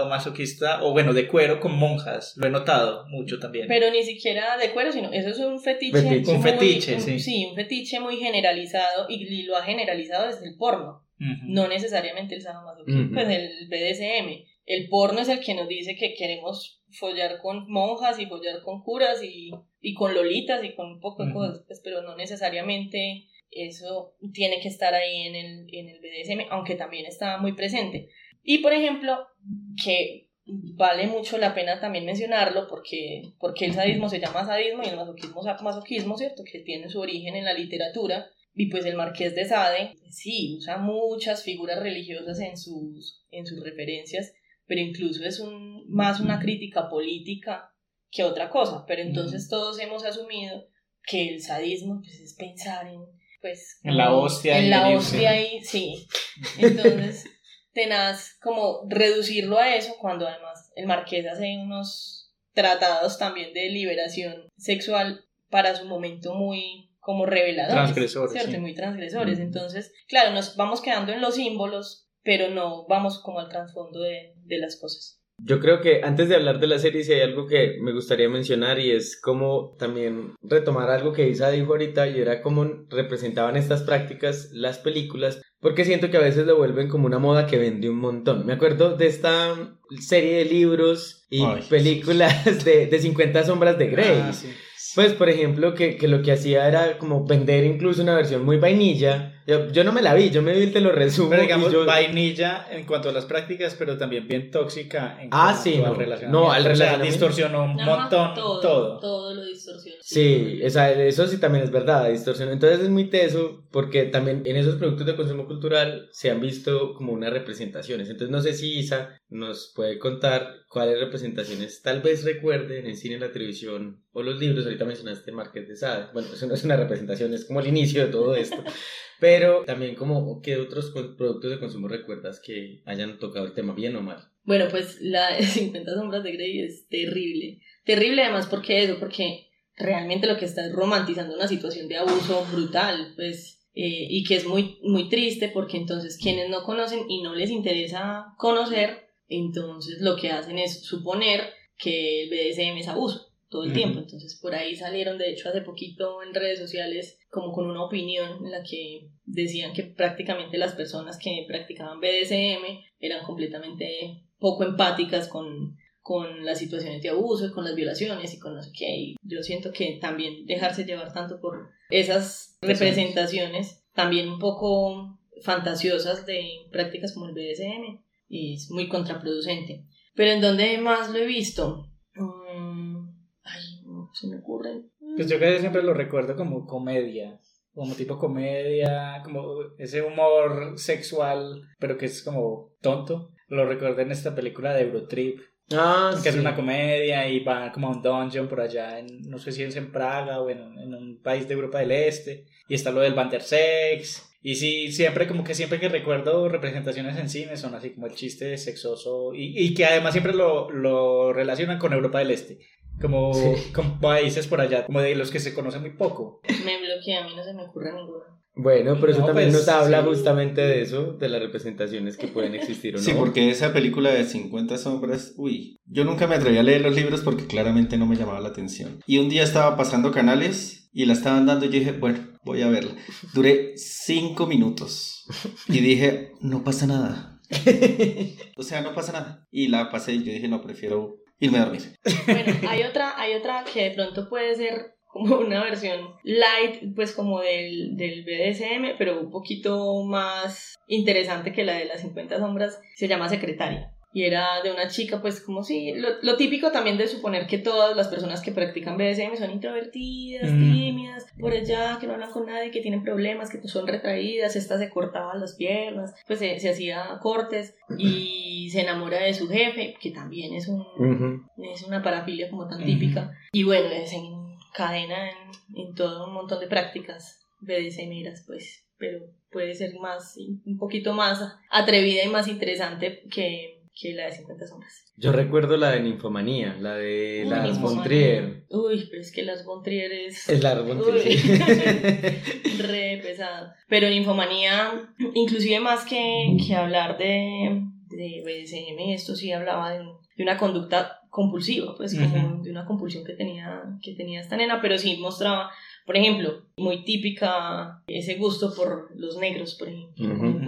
masoquista, o bueno, de cuero con monjas, lo he notado mucho también. Pero ni siquiera de cuero, sino eso es un fetiche. Un fetiche, sí. Sí, un fetiche muy generalizado y, lo ha generalizado desde el porno, no necesariamente el sadomasoquismo, pues el BDSM. El porno es el que nos dice que queremos follar con monjas y follar con curas y, y con lolitas y con un poco de cosas, pues, pero no necesariamente eso tiene que estar ahí en el, en el BDSM, aunque también está muy presente. Y por ejemplo, que vale mucho la pena también mencionarlo porque, porque el sadismo se llama sadismo y el masoquismo masoquismo, ¿cierto? Que tiene su origen en la literatura. Y pues el marqués de Sade, sí, usa muchas figuras religiosas en sus, en sus referencias, pero incluso es un, más una crítica política que otra cosa. Pero entonces todos hemos asumido que el sadismo pues, es pensar en pues... En la hostia. En la hostia y sí. Entonces, *laughs* tenaz como reducirlo a eso cuando además el marqués hace unos tratados también de liberación sexual para su momento muy como reveladores. Transgresores. ¿Cierto? Muy transgresores. Entonces, claro, nos vamos quedando en los símbolos, pero no vamos como al trasfondo de, de las cosas. Yo creo que antes de hablar de la serie, si hay algo que me gustaría mencionar y es como también retomar algo que Isa dijo ahorita y era cómo representaban estas prácticas las películas, porque siento que a veces lo vuelven como una moda que vende un montón. Me acuerdo de esta serie de libros y películas de, de 50 sombras de Grey. Ah, pues, por ejemplo, que, que, lo que hacía era como vender incluso una versión muy vainilla. Yo, yo no me la vi, yo me vi te lo resumo. Pero digamos, vainilla en cuanto a las prácticas, pero también bien tóxica en ah, sí, no, al relacionamiento. No, al relacionamiento. O sea, distorsionó un montón todo, todo. Todo lo distorsionó. Sí, eso sí también es verdad, distorsionó. Entonces es muy teso porque también en esos productos de consumo cultural se han visto como unas representaciones. Entonces no sé si Isa nos puede contar cuáles representaciones tal vez recuerde en el cine, en la televisión o los libros. Ahorita mencionaste Marqués de Sade. Bueno, eso no es una representación, es como el inicio de todo esto. *laughs* Pero también como qué otros productos de consumo recuerdas que hayan tocado el tema bien o mal. Bueno, pues la 50 *laughs* sombras de Grey es terrible. Terrible además porque eso, porque realmente lo que está es romantizando una situación de abuso brutal, pues eh, y que es muy, muy triste porque entonces quienes no conocen y no les interesa conocer, entonces lo que hacen es suponer que el BDSM es abuso todo el tiempo. Entonces por ahí salieron, de hecho, hace poquito en redes sociales como con una opinión en la que decían que prácticamente las personas que practicaban BDSM eran completamente poco empáticas con, con las situaciones de abuso y con las violaciones y con no sé qué. Y yo siento que también dejarse llevar tanto por esas representaciones, también un poco fantasiosas de prácticas como el BDSM, es muy contraproducente. Pero en donde más lo he visto, Mm, ay, no se me ocurre. Pues yo casi siempre lo recuerdo como comedia, como tipo comedia, como ese humor sexual, pero que es como tonto. Lo recuerdo en esta película de Eurotrip, Ah, que es una comedia y va como a un dungeon por allá, en, no sé si es en Praga o en, en un país de Europa del Este, y está lo del Bantersex. Y sí, siempre como que siempre que recuerdo representaciones en cine son así como el chiste sexoso y, y que además siempre lo, lo relacionan con Europa del Este. Como, Sí. como países por allá, como de los que se conocen muy poco. Me bloquea, a mí no se me ocurre ninguno. Bueno, pero eso también pues, nos habla sí. justamente de eso, de las representaciones que pueden existir o no. Sí, porque esa película de 50 sombras, uy, yo nunca me atreví a leer los libros porque claramente no me llamaba la atención. Y un día estaba pasando canales y la estaban dando y yo dije, bueno, voy a verla. Duré 5 minutos y dije, no pasa nada. *laughs* O sea, no pasa nada. Y la pasé y yo dije, no, prefiero Bueno, hay otra, hay otra que de pronto puede ser como una versión light, pues como del, del BDSM, pero un poquito más interesante que la de las 50 sombras, se llama Secretaria. Y era de una chica, pues como sí, lo, lo típico también de suponer que todas las personas que practican BDSM son introvertidas, Mm. tímidas, por allá, que no hablan con nadie, que tienen problemas, que son retraídas, esta se cortaba las piernas, pues se, se hacía cortes y se enamora de su jefe, que también es un, es una parafilia como tan Ujú. típica. Y bueno, desencadena en, en todo un montón de prácticas BDSMeras, pues, pero puede ser más, un poquito más atrevida y más interesante que, que la de 50 sombras. Yo recuerdo la de Ninfomanía, la de Uy, las Ninfomanía. von Trier. Uy, pero es que las Von Trier es... Es la von Trier, Uy. *laughs* sí. re pesado. Pero en Infomanía, inclusive más que, que hablar de, de BDSM, esto sí hablaba de, de una conducta compulsiva, pues como Ujú. de una compulsión que tenía, que tenía esta nena, pero sí mostraba, por ejemplo, muy típica ese gusto por los negros, por ejemplo, Ujú. por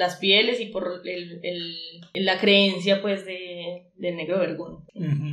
las pieles y por el, el- la creencia pues de, del negro vergón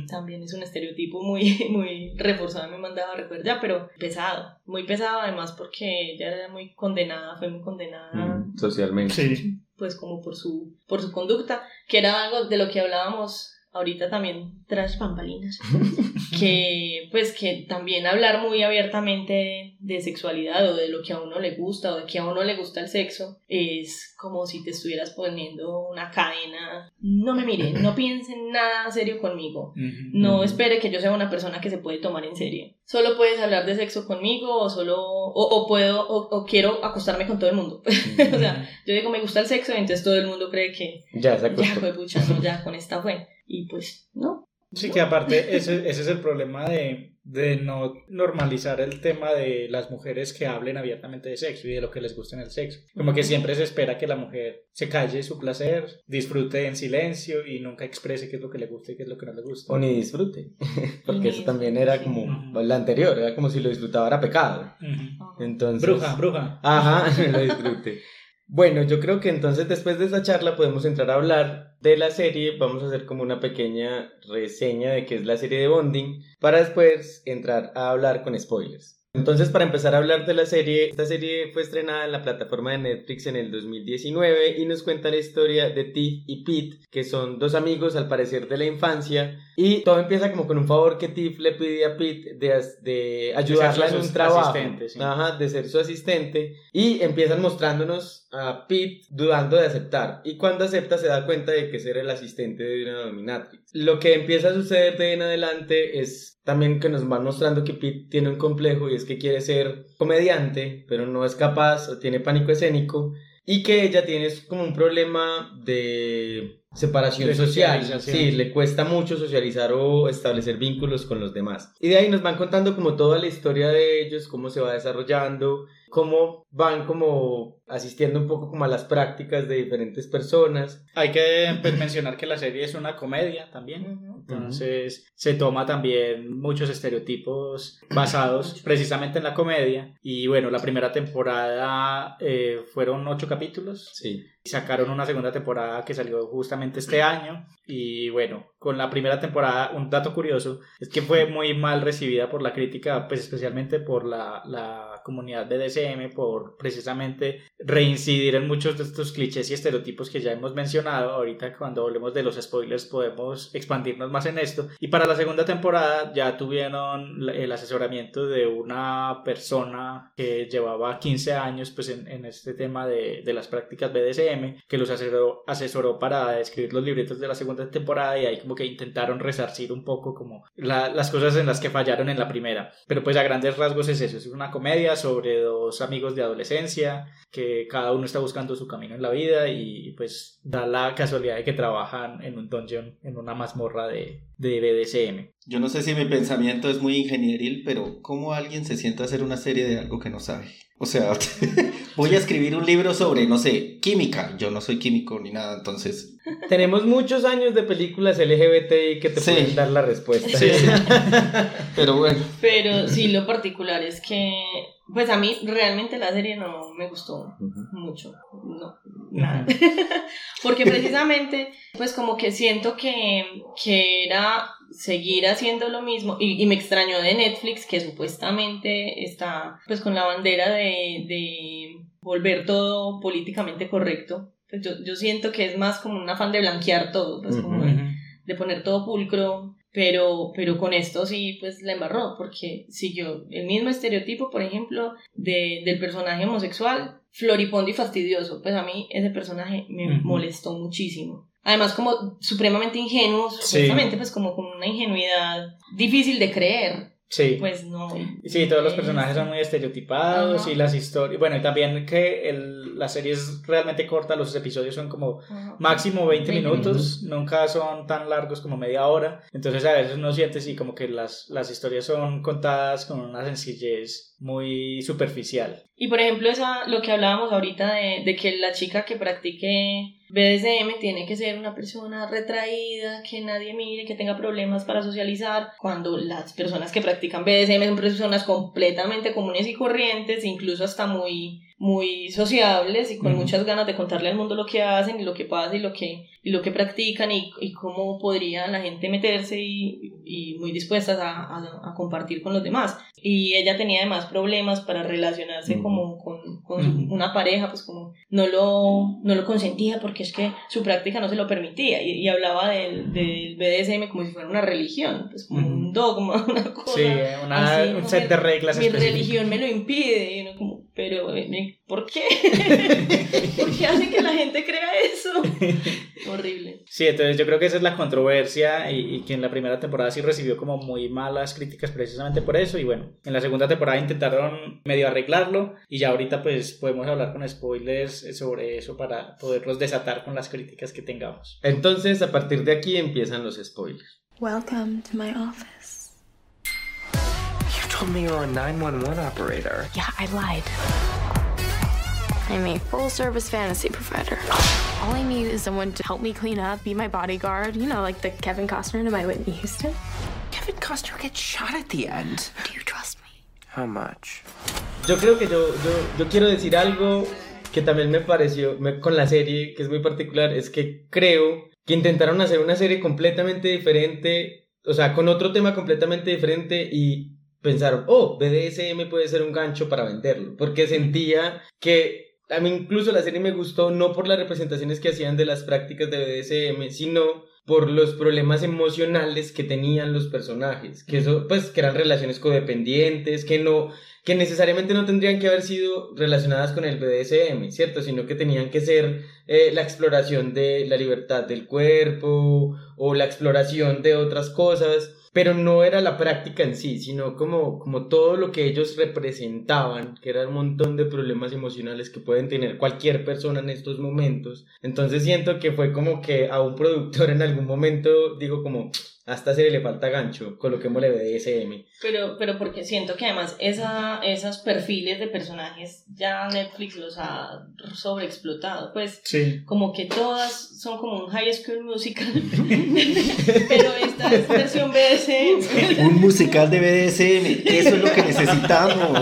también es un estereotipo muy, *laughs* muy reforzado, me mandaba a recordar, pero pesado, muy pesado además porque ella era muy condenada, fue muy condenada, Mm, Socialmente. Sí. pues como por su, por su conducta, que era algo de lo que hablábamos ahorita también tras bambalinas, *laughs* que pues que también hablar muy abiertamente de sexualidad o de lo que a uno le gusta o de que a uno le gusta el sexo es como si te estuvieras poniendo una cadena, no me miren, no *laughs* piensen nada serio conmigo, no espere que yo sea una persona que se puede tomar en serio. Solo puedes hablar de sexo conmigo o solo o, o puedo o, o quiero acostarme con todo el mundo. *laughs* o sea, yo digo me gusta el sexo y entonces todo el mundo cree que Ya se ya pucha, no, ya con esta fue. Y pues no. Sí, que aparte ese, ese es el problema de, de no normalizar el tema de las mujeres que hablen abiertamente de sexo y de lo que les gusta en el sexo. Como que siempre se espera que la mujer se calle su placer, disfrute en silencio y nunca exprese qué es lo que le gusta y qué es lo que no le gusta. O ni disfrute. *laughs* Porque eso también era como la anterior, era como si lo disfrutaba era pecado. Entonces. Bruja, bruja. Ajá, *laughs* lo disfrute. Bueno, yo creo que entonces después de esta charla podemos entrar a hablar de la serie. Vamos a hacer como una pequeña reseña de qué es la serie de Bonding para después entrar a hablar con spoilers. Entonces, para empezar a hablar de la serie, esta serie fue estrenada en la plataforma de Netflix en el 2019 y nos cuenta la historia de Tiff y Pete, que son dos amigos al parecer de la infancia. Y todo empieza como con un favor que Tiff le pide a Pete de, de ayudarla en un trabajo. sí. Ajá, de ser su asistente. Y empiezan mostrándonos a Pete dudando de aceptar. Y cuando acepta se da cuenta de que ser el asistente de una dominatrix. Lo que empieza a suceder de en adelante es también que nos van mostrando que Pete tiene un complejo y es que quiere ser comediante, pero no es capaz o tiene pánico escénico. Y que ella tiene como un problema de separación De social. Sí, le cuesta mucho socializar o establecer vínculos con los demás. Y de ahí nos van contando como toda la historia de ellos, cómo se va desarrollando, cómo van como asistiendo un poco como a las prácticas de diferentes personas. Hay que pues, *clears throat* mencionar que la serie es una comedia también. Entonces se toma también muchos estereotipos *clears throat* basados precisamente en la comedia. Y bueno, la primera temporada eh, fueron ocho capítulos. Sí. Y sacaron una segunda temporada que salió justamente este año. Y bueno, con la primera temporada, un dato curioso es que fue muy mal recibida por la crítica, pues especialmente por la, la comunidad BDSM, por precisamente reincidir en muchos de estos clichés y estereotipos que ya hemos mencionado. Ahorita cuando hablemos de los spoilers podemos expandirnos más en esto. Y para la segunda temporada ya tuvieron el asesoramiento de una persona que llevaba 15 años pues en, en este tema de, de las prácticas BDSM, que los asesoró, asesoró para escribir los libretos de la segunda temporada y ahí como que intentaron resarcir un poco como la- las cosas en las que fallaron en la primera. Pero pues a grandes rasgos es eso, es una comedia sobre dos amigos de adolescencia que cada uno está buscando su camino en la vida y pues da la casualidad de que trabajan en un dungeon, en una mazmorra de, de BDSM. Yo no sé si mi pensamiento es muy ingenieril, pero ¿cómo alguien se sienta a hacer una serie de algo que no sabe? O sea, *laughs* voy a escribir un libro sobre, no sé, química. Yo no soy químico ni nada, entonces... Tenemos muchos años de películas LGBTI que te Sí. pueden dar la respuesta. Sí, sí. *laughs* Pero bueno, Pero sí, lo particular es que, pues a mí realmente la serie no me gustó mucho. No, nada. *laughs* Porque precisamente, pues como que siento que, que era seguir haciendo lo mismo y, y me extrañó de Netflix que supuestamente está pues con la bandera de, de volver todo políticamente correcto. Pues yo, yo siento que es más como un afán de blanquear todo, pues como de, de poner todo pulcro, pero, pero con esto sí, pues la embarró, porque siguió el mismo estereotipo, por ejemplo, de, del personaje homosexual, floripondo y fastidioso. Pues a mí ese personaje me Ujú. molestó muchísimo. Además, como supremamente ingenuo, Sí. supuestamente, pues como con una ingenuidad difícil de creer. Sí. Pues no. Sí, todos los personajes son muy estereotipados Ajá. y las historias. Bueno, y también que el, la serie es realmente corta, los episodios son como Ajá. máximo 20 20 minutos, nunca son tan largos como media hora. Entonces a veces uno siente sí como que las, las historias son contadas con una sencillez muy superficial. Y por ejemplo, esa, lo que hablábamos ahorita de, de que la chica que practique BDSM tiene que ser una persona retraída, que nadie mire, que tenga problemas para socializar, cuando las personas que practican BDSM son personas completamente comunes y corrientes, incluso hasta muy muy sociables y con muchas ganas de contarle al mundo lo que hacen y lo que pasa y lo que, y lo que practican y, y cómo podría la gente meterse y, y muy dispuestas a, a- a compartir con los demás. Y ella tenía además problemas para relacionarse como con, con una pareja, pues como no lo, no lo consentía porque es que su práctica no se lo permitía y, y hablaba del, del BDSM como si fuera una religión, pues como un dogma, *laughs* una cosa. Sí, una- así, un set de reglas Mi religión me lo impide. Y uno como, pero, eh, ¿por qué? *laughs* ¿Por qué hace que la gente crea eso? *laughs* Horrible. Sí, entonces yo creo que esa es la controversia y, y que en la primera temporada sí recibió como muy malas críticas precisamente por eso y bueno, en la segunda temporada intentaron medio arreglarlo y ya ahorita pues podemos hablar con spoilers sobre eso para poderlos desatar con las críticas que tengamos. Entonces, a partir de aquí empiezan los spoilers. Welcome to my office. Told me you were a 911 operator. Yeah, I lied. I'm a full service fantasy provider. All I need is someone to help me clean up, be my bodyguard, you know, like the Kevin Costner to my Whitney Houston. Kevin Costner gets shot at the end. Do you trust me? How much? Yo creo que yo, yo, yo quiero decir algo que también me pareció me- con la serie, que es muy particular, es que creo que intentaron hacer una serie completamente diferente, o sea, con otro tema completamente diferente y pensaron, oh, BDSM puede ser un gancho para venderlo, porque sentía que a mí incluso la serie me gustó no por las representaciones que hacían de las prácticas de BDSM, sino por los problemas emocionales que tenían los personajes, que eso, pues, que eran relaciones codependientes, que no, que necesariamente no tendrían que haber sido relacionadas con el BDSM, ¿cierto? Sino que tenían que ser eh, la exploración de la libertad del cuerpo o la exploración de otras cosas. Pero no era la práctica en sí, sino como, como todo lo que ellos representaban, que era un montón de problemas emocionales que pueden tener cualquier persona en estos momentos. Entonces siento que fue como que a un productor en algún momento digo como, a esta serie le falta gancho, coloquémosle BDSM. Pero, pero porque siento que además esa, esos perfiles de personajes ya Netflix los ha sobreexplotado. Pues Sí. como que todas son como un high school musical. *laughs* pero esta es versión BDSM. Un musical de BDSM, eso es lo que necesitamos.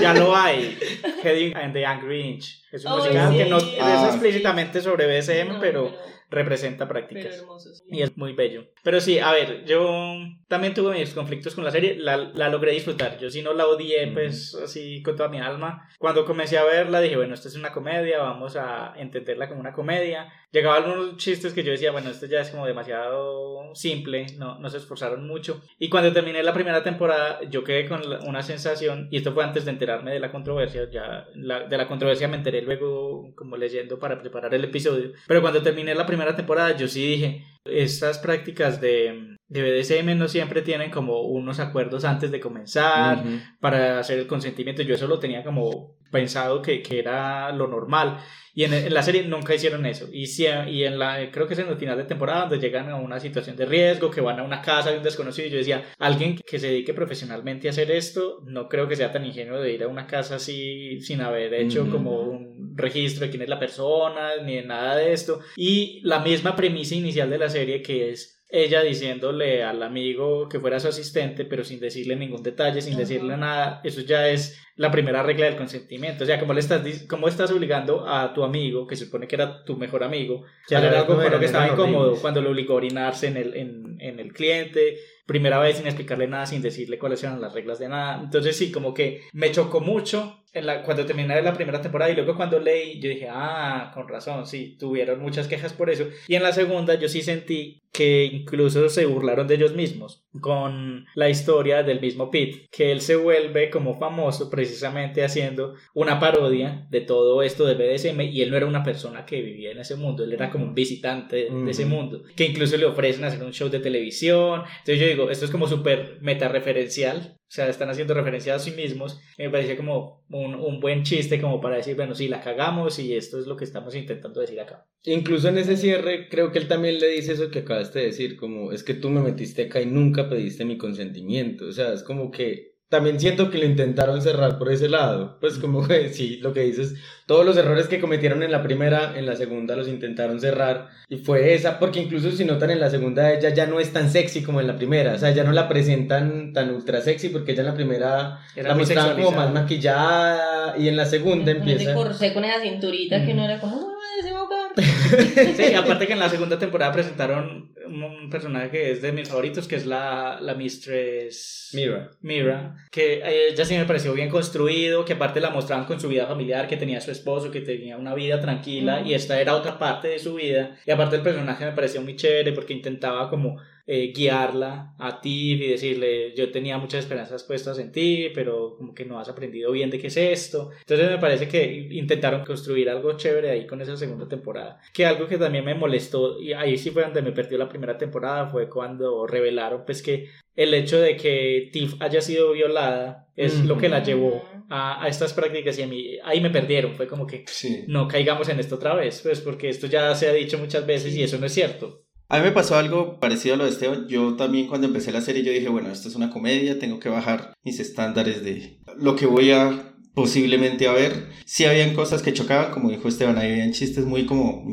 Ya lo hay. Heading and the Angry Inch. Es un Ay, musical sí. que no es Ah. explícitamente sobre BSM, No, pero representa prácticas. Y es muy bello. Pero sí, a ver, yo también tuve mis conflictos con la serie, la, la logré disfrutar. Yo sí no la odié, pues así con toda mi alma. Cuando comencé a verla dije, bueno, esto es una comedia, vamos a entenderla como una comedia. Llegaban algunos chistes que yo decía, bueno, esto ya es como demasiado simple, no, no se esforzaron mucho. Y cuando terminé la primera temporada, yo quedé con una sensación, y esto fue antes de enterarme de la controversia, ya la- de la controversia me enteré luego como leyendo para preparar el episodio. Pero cuando terminé la primera temporada, yo sí dije, estas prácticas de, de BDSM no siempre tienen como unos acuerdos antes de comenzar para hacer el consentimiento. Yo eso lo tenía como pensado que, que era lo normal. Y en, en la serie nunca hicieron eso. Y, si- y en la, creo que es en el final de temporada donde llegan a una situación de riesgo, que van a una casa de un desconocido. y Yo decía, alguien que se dedique profesionalmente a hacer esto, no creo que sea tan ingenuo de ir a una casa así sin haber hecho como un registro de quién es la persona, ni de nada de esto. Y la misma premisa inicial de la serie que es ella diciéndole al amigo que fuera su asistente, pero sin decirle ningún detalle, sin decirle nada, eso ya es la primera regla del consentimiento. O sea, ¿cómo le estás, cómo estás obligando a tu amigo, que se supone que era tu mejor amigo, a hacer a la algo con lo que estaba incómodo cuando lo obligó a orinarse en el, en, en el cliente? Primera vez sin explicarle nada, sin decirle cuáles eran las reglas de nada. Entonces sí, como que me chocó mucho en la, cuando terminé la primera temporada y luego cuando leí, yo dije, ah, con razón, sí, tuvieron muchas quejas por eso. Y en la segunda yo sí sentí que incluso se burlaron de ellos mismos con la historia del mismo Pete, que él se vuelve como famoso precisamente haciendo una parodia de todo esto del BDSM y él no era una persona que vivía en ese mundo, él era como un visitante de, de ese mundo, que incluso le ofrecen hacer un show de televisión. Entonces yo digo, esto es como súper meta-referencial, o sea, están haciendo referencia a sí mismos. Me parecía como un, un buen chiste como para decir, bueno, sí, la cagamos y esto es lo que estamos intentando decir acá. Incluso en ese cierre, creo que él también le dice eso que acabaste de decir, como es que tú me metiste acá y nunca pediste mi consentimiento. O sea, es como que también siento que lo intentaron cerrar por ese lado. Pues como que sí, lo que dices, todos los errores que cometieron en la primera, en la segunda los intentaron cerrar. Y fue esa, porque incluso si notan en la segunda, ella ya no es tan sexy como en la primera. O sea, ya no la presentan tan ultra sexy porque ella en la primera Era la mostraban como más maquillada y en la segunda Con ese empieza... corsé con esa cinturita que no era como, "Ah, se va a ahogar". *laughs* Sí, aparte que en la segunda temporada presentaron un personaje que es de mis favoritos, que es la, la Mistress Mira. Mira, que eh, ella sí me pareció bien construido, que aparte la mostraban con su vida familiar, que tenía su esposo, que tenía una vida tranquila, y esta era otra parte de su vida. Y aparte el personaje me pareció muy chévere porque intentaba como eh, guiarla a ti y decirle, yo tenía muchas esperanzas puestas en ti, pero como que no has aprendido bien de qué es esto. Entonces me parece que intentaron construir algo chévere ahí con esa segunda temporada. Que algo que también me molestó, y ahí sí fue donde me perdió la primera temporada, fue cuando revelaron pues que el hecho de que Tiff haya sido violada es Ujú. lo que la llevó a, a estas prácticas y a mí ahí me perdieron, fue como que Sí. no caigamos en esto otra vez, pues porque esto ya se ha dicho muchas veces y eso no es cierto. A mí me pasó algo parecido a lo de Esteban. Yo también cuando empecé la serie yo dije, bueno, esto es una comedia, tengo que bajar mis estándares de lo que voy a posiblemente a ver. Sí habían cosas que chocaban, como dijo Esteban, ahí habían chistes muy como...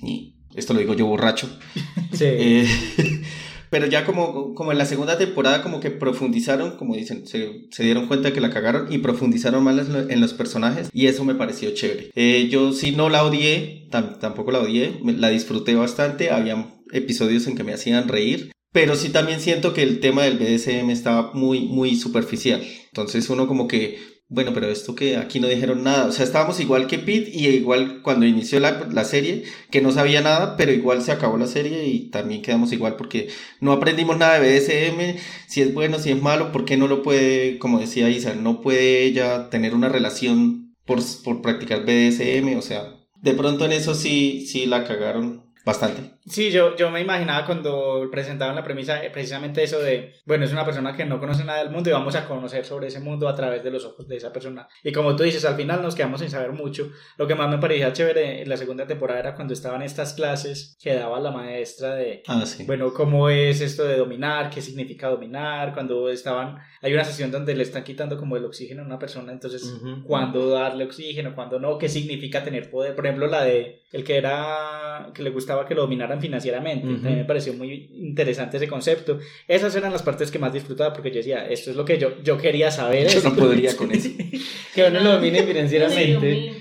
y esto lo digo yo borracho. *laughs* Sí. Eh, *laughs* pero ya como, como en la segunda temporada como que profundizaron, como dicen, se, se dieron cuenta que la cagaron y profundizaron más en lo- en los personajes y eso me pareció chévere. Eh, yo sí no la odié, tam- tampoco la odié, la disfruté bastante, había episodios en que me hacían reír. Pero sí también siento que el tema del BDSM estaba muy, muy superficial. Entonces uno como que, bueno, pero esto que aquí no dijeron nada. O sea, estábamos igual que Pete y igual cuando inició la, la serie, que no sabía nada, pero igual se acabó la serie y también quedamos igual porque no aprendimos nada de BDSM, si es bueno, si es malo, ¿por qué no lo puede, como decía Isa, no puede ella tener una relación por, por practicar BDSM? O sea, de pronto en eso sí, sí la cagaron. Bastante. Sí, yo, yo me imaginaba cuando presentaban la premisa eh, precisamente eso de, bueno, es una persona que no conoce nada del mundo y vamos a conocer sobre ese mundo a través de los ojos de esa persona. Y como tú dices, al final nos quedamos sin saber mucho. Lo que más me parecía chévere en la segunda temporada era cuando estaban estas clases que daba la maestra de, Ah, sí. bueno, cómo es esto de dominar, qué significa dominar, cuando estaban, hay una sesión donde le están quitando como el oxígeno a una persona, entonces, Ujú. cuándo darle oxígeno, cuándo no, qué significa tener poder, por ejemplo, la de el que era, que le gustaba que lo dominaran financieramente, Ujú. también me pareció muy interesante ese concepto, esas eran las partes que más disfrutaba porque yo decía, esto es lo que yo, yo quería saber. Yo no esto". podría *laughs* con eso. *laughs* Que uno lo domine financieramente.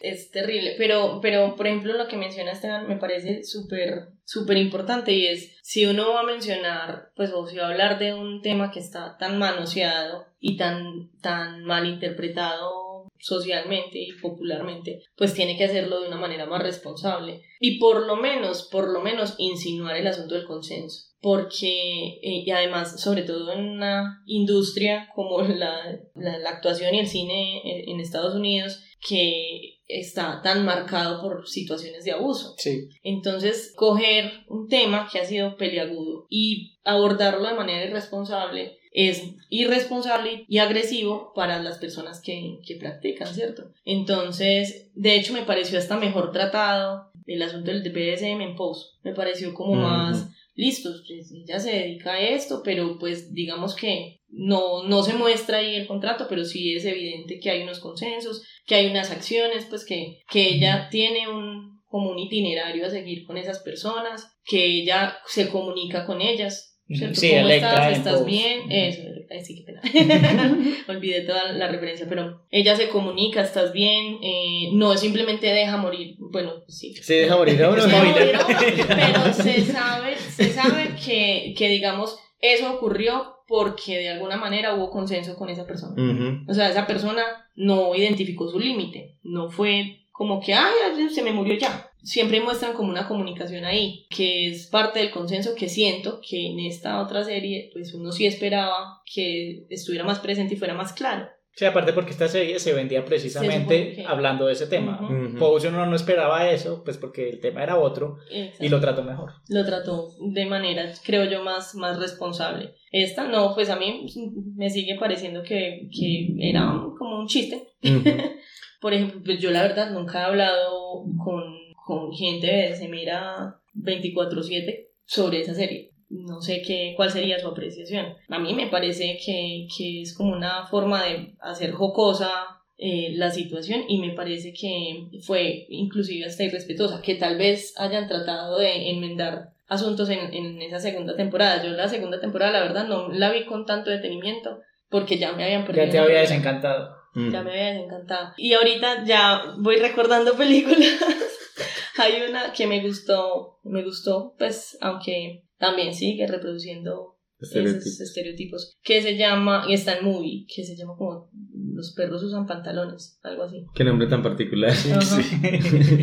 es terrible, pero, pero por ejemplo lo que menciona Esteban me parece súper, súper importante y es si uno va a mencionar, pues o si va a hablar de un tema que está tan manoseado y tan, tan mal interpretado socialmente y popularmente, pues tiene que hacerlo de una manera más responsable y por lo menos, por lo menos insinuar el asunto del consenso porque eh, y además sobre todo en una industria como la, la, la actuación y el cine en, en Estados Unidos que está tan marcado por situaciones de abuso. Sí, Entonces, coger un tema que ha sido peliagudo y abordarlo de manera irresponsable es irresponsable y agresivo para las personas que, que practican, ¿cierto? Entonces, de hecho, me pareció hasta mejor tratado el asunto del BDSM en post. Me pareció como más listo, pues, ella se dedica a esto, pero pues digamos que no, no se muestra ahí el contrato, pero sí es evidente que hay unos consensos, que hay unas acciones, pues que, que ella tiene un como un itinerario a seguir con esas personas, que ella se comunica con ellas. ¿Cierto? Sí, ¿Cómo Electra estás? ¿Estás bien? Eso, ay, sí, qué pena. *laughs* *laughs* Olvidé toda la referencia, pero ella se comunica, ¿estás bien? Eh, no simplemente deja morir, bueno, sí. Sí, deja morir *laughs* no, pero se sabe, se sabe que, que, digamos, eso ocurrió porque de alguna manera hubo consenso con esa persona. O sea, esa persona no identificó su límite, no fue como que, ay, se me murió ya. Siempre muestran como una comunicación ahí, que es parte del consenso que siento que en esta otra serie, pues uno sí esperaba que estuviera más presente y fuera más claro. Sí, aparte porque esta serie se vendía Se precisamente que- hablando de ese tema. Ujú. Ujú. Pose uno no esperaba eso, pues porque el tema era otro Exacto. y lo trató mejor. lo trató de manera, creo yo, más, más responsable. Esta no, pues a mí me sigue pareciendo que, que era como un chiste. Ujú. *laughs* Por ejemplo, pues yo la verdad nunca he hablado con, con gente de Semira 24-7 sobre esa serie. No sé qué, cuál sería su apreciación. A mí me parece que, que es como una forma de hacer jocosa eh, la situación y me parece que fue inclusive hasta irrespetuosa, que tal vez hayan tratado de enmendar asuntos en, en esa segunda temporada. Yo la segunda temporada, la verdad, no la vi con tanto detenimiento porque ya me habían perdido. Ya te había desencantado. Mm. Ya me había desencantado. Y ahorita ya voy recordando *laughs* películas. Hay una que me gustó, me gustó, pues, aunque también sigue reproduciendo esos Estereotipos. que se llama, y está en movie, que se llama como Los perros usan pantalones, algo así. Qué nombre tan particular. Ajá. *laughs*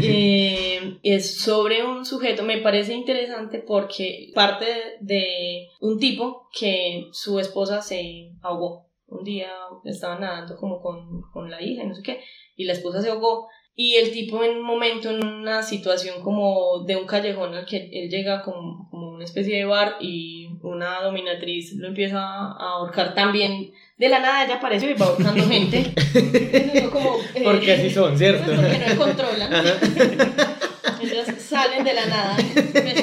Eh, es sobre un sujeto, me parece interesante porque parte de un tipo que su esposa se ahogó. Un día estaban nadando como con, con la hija, y no sé qué, y la esposa se ahogó. Y el tipo en un momento, en una situación como de un callejón al que él llega como, como una especie de bar y una dominatriz lo empieza a ahorcar también. De la nada ella aparece y va ahorcando gente. *laughs* Como, eh, Porque así son, ¿cierto? *laughs* porque no controlan. Ellas salen de la nada *laughs*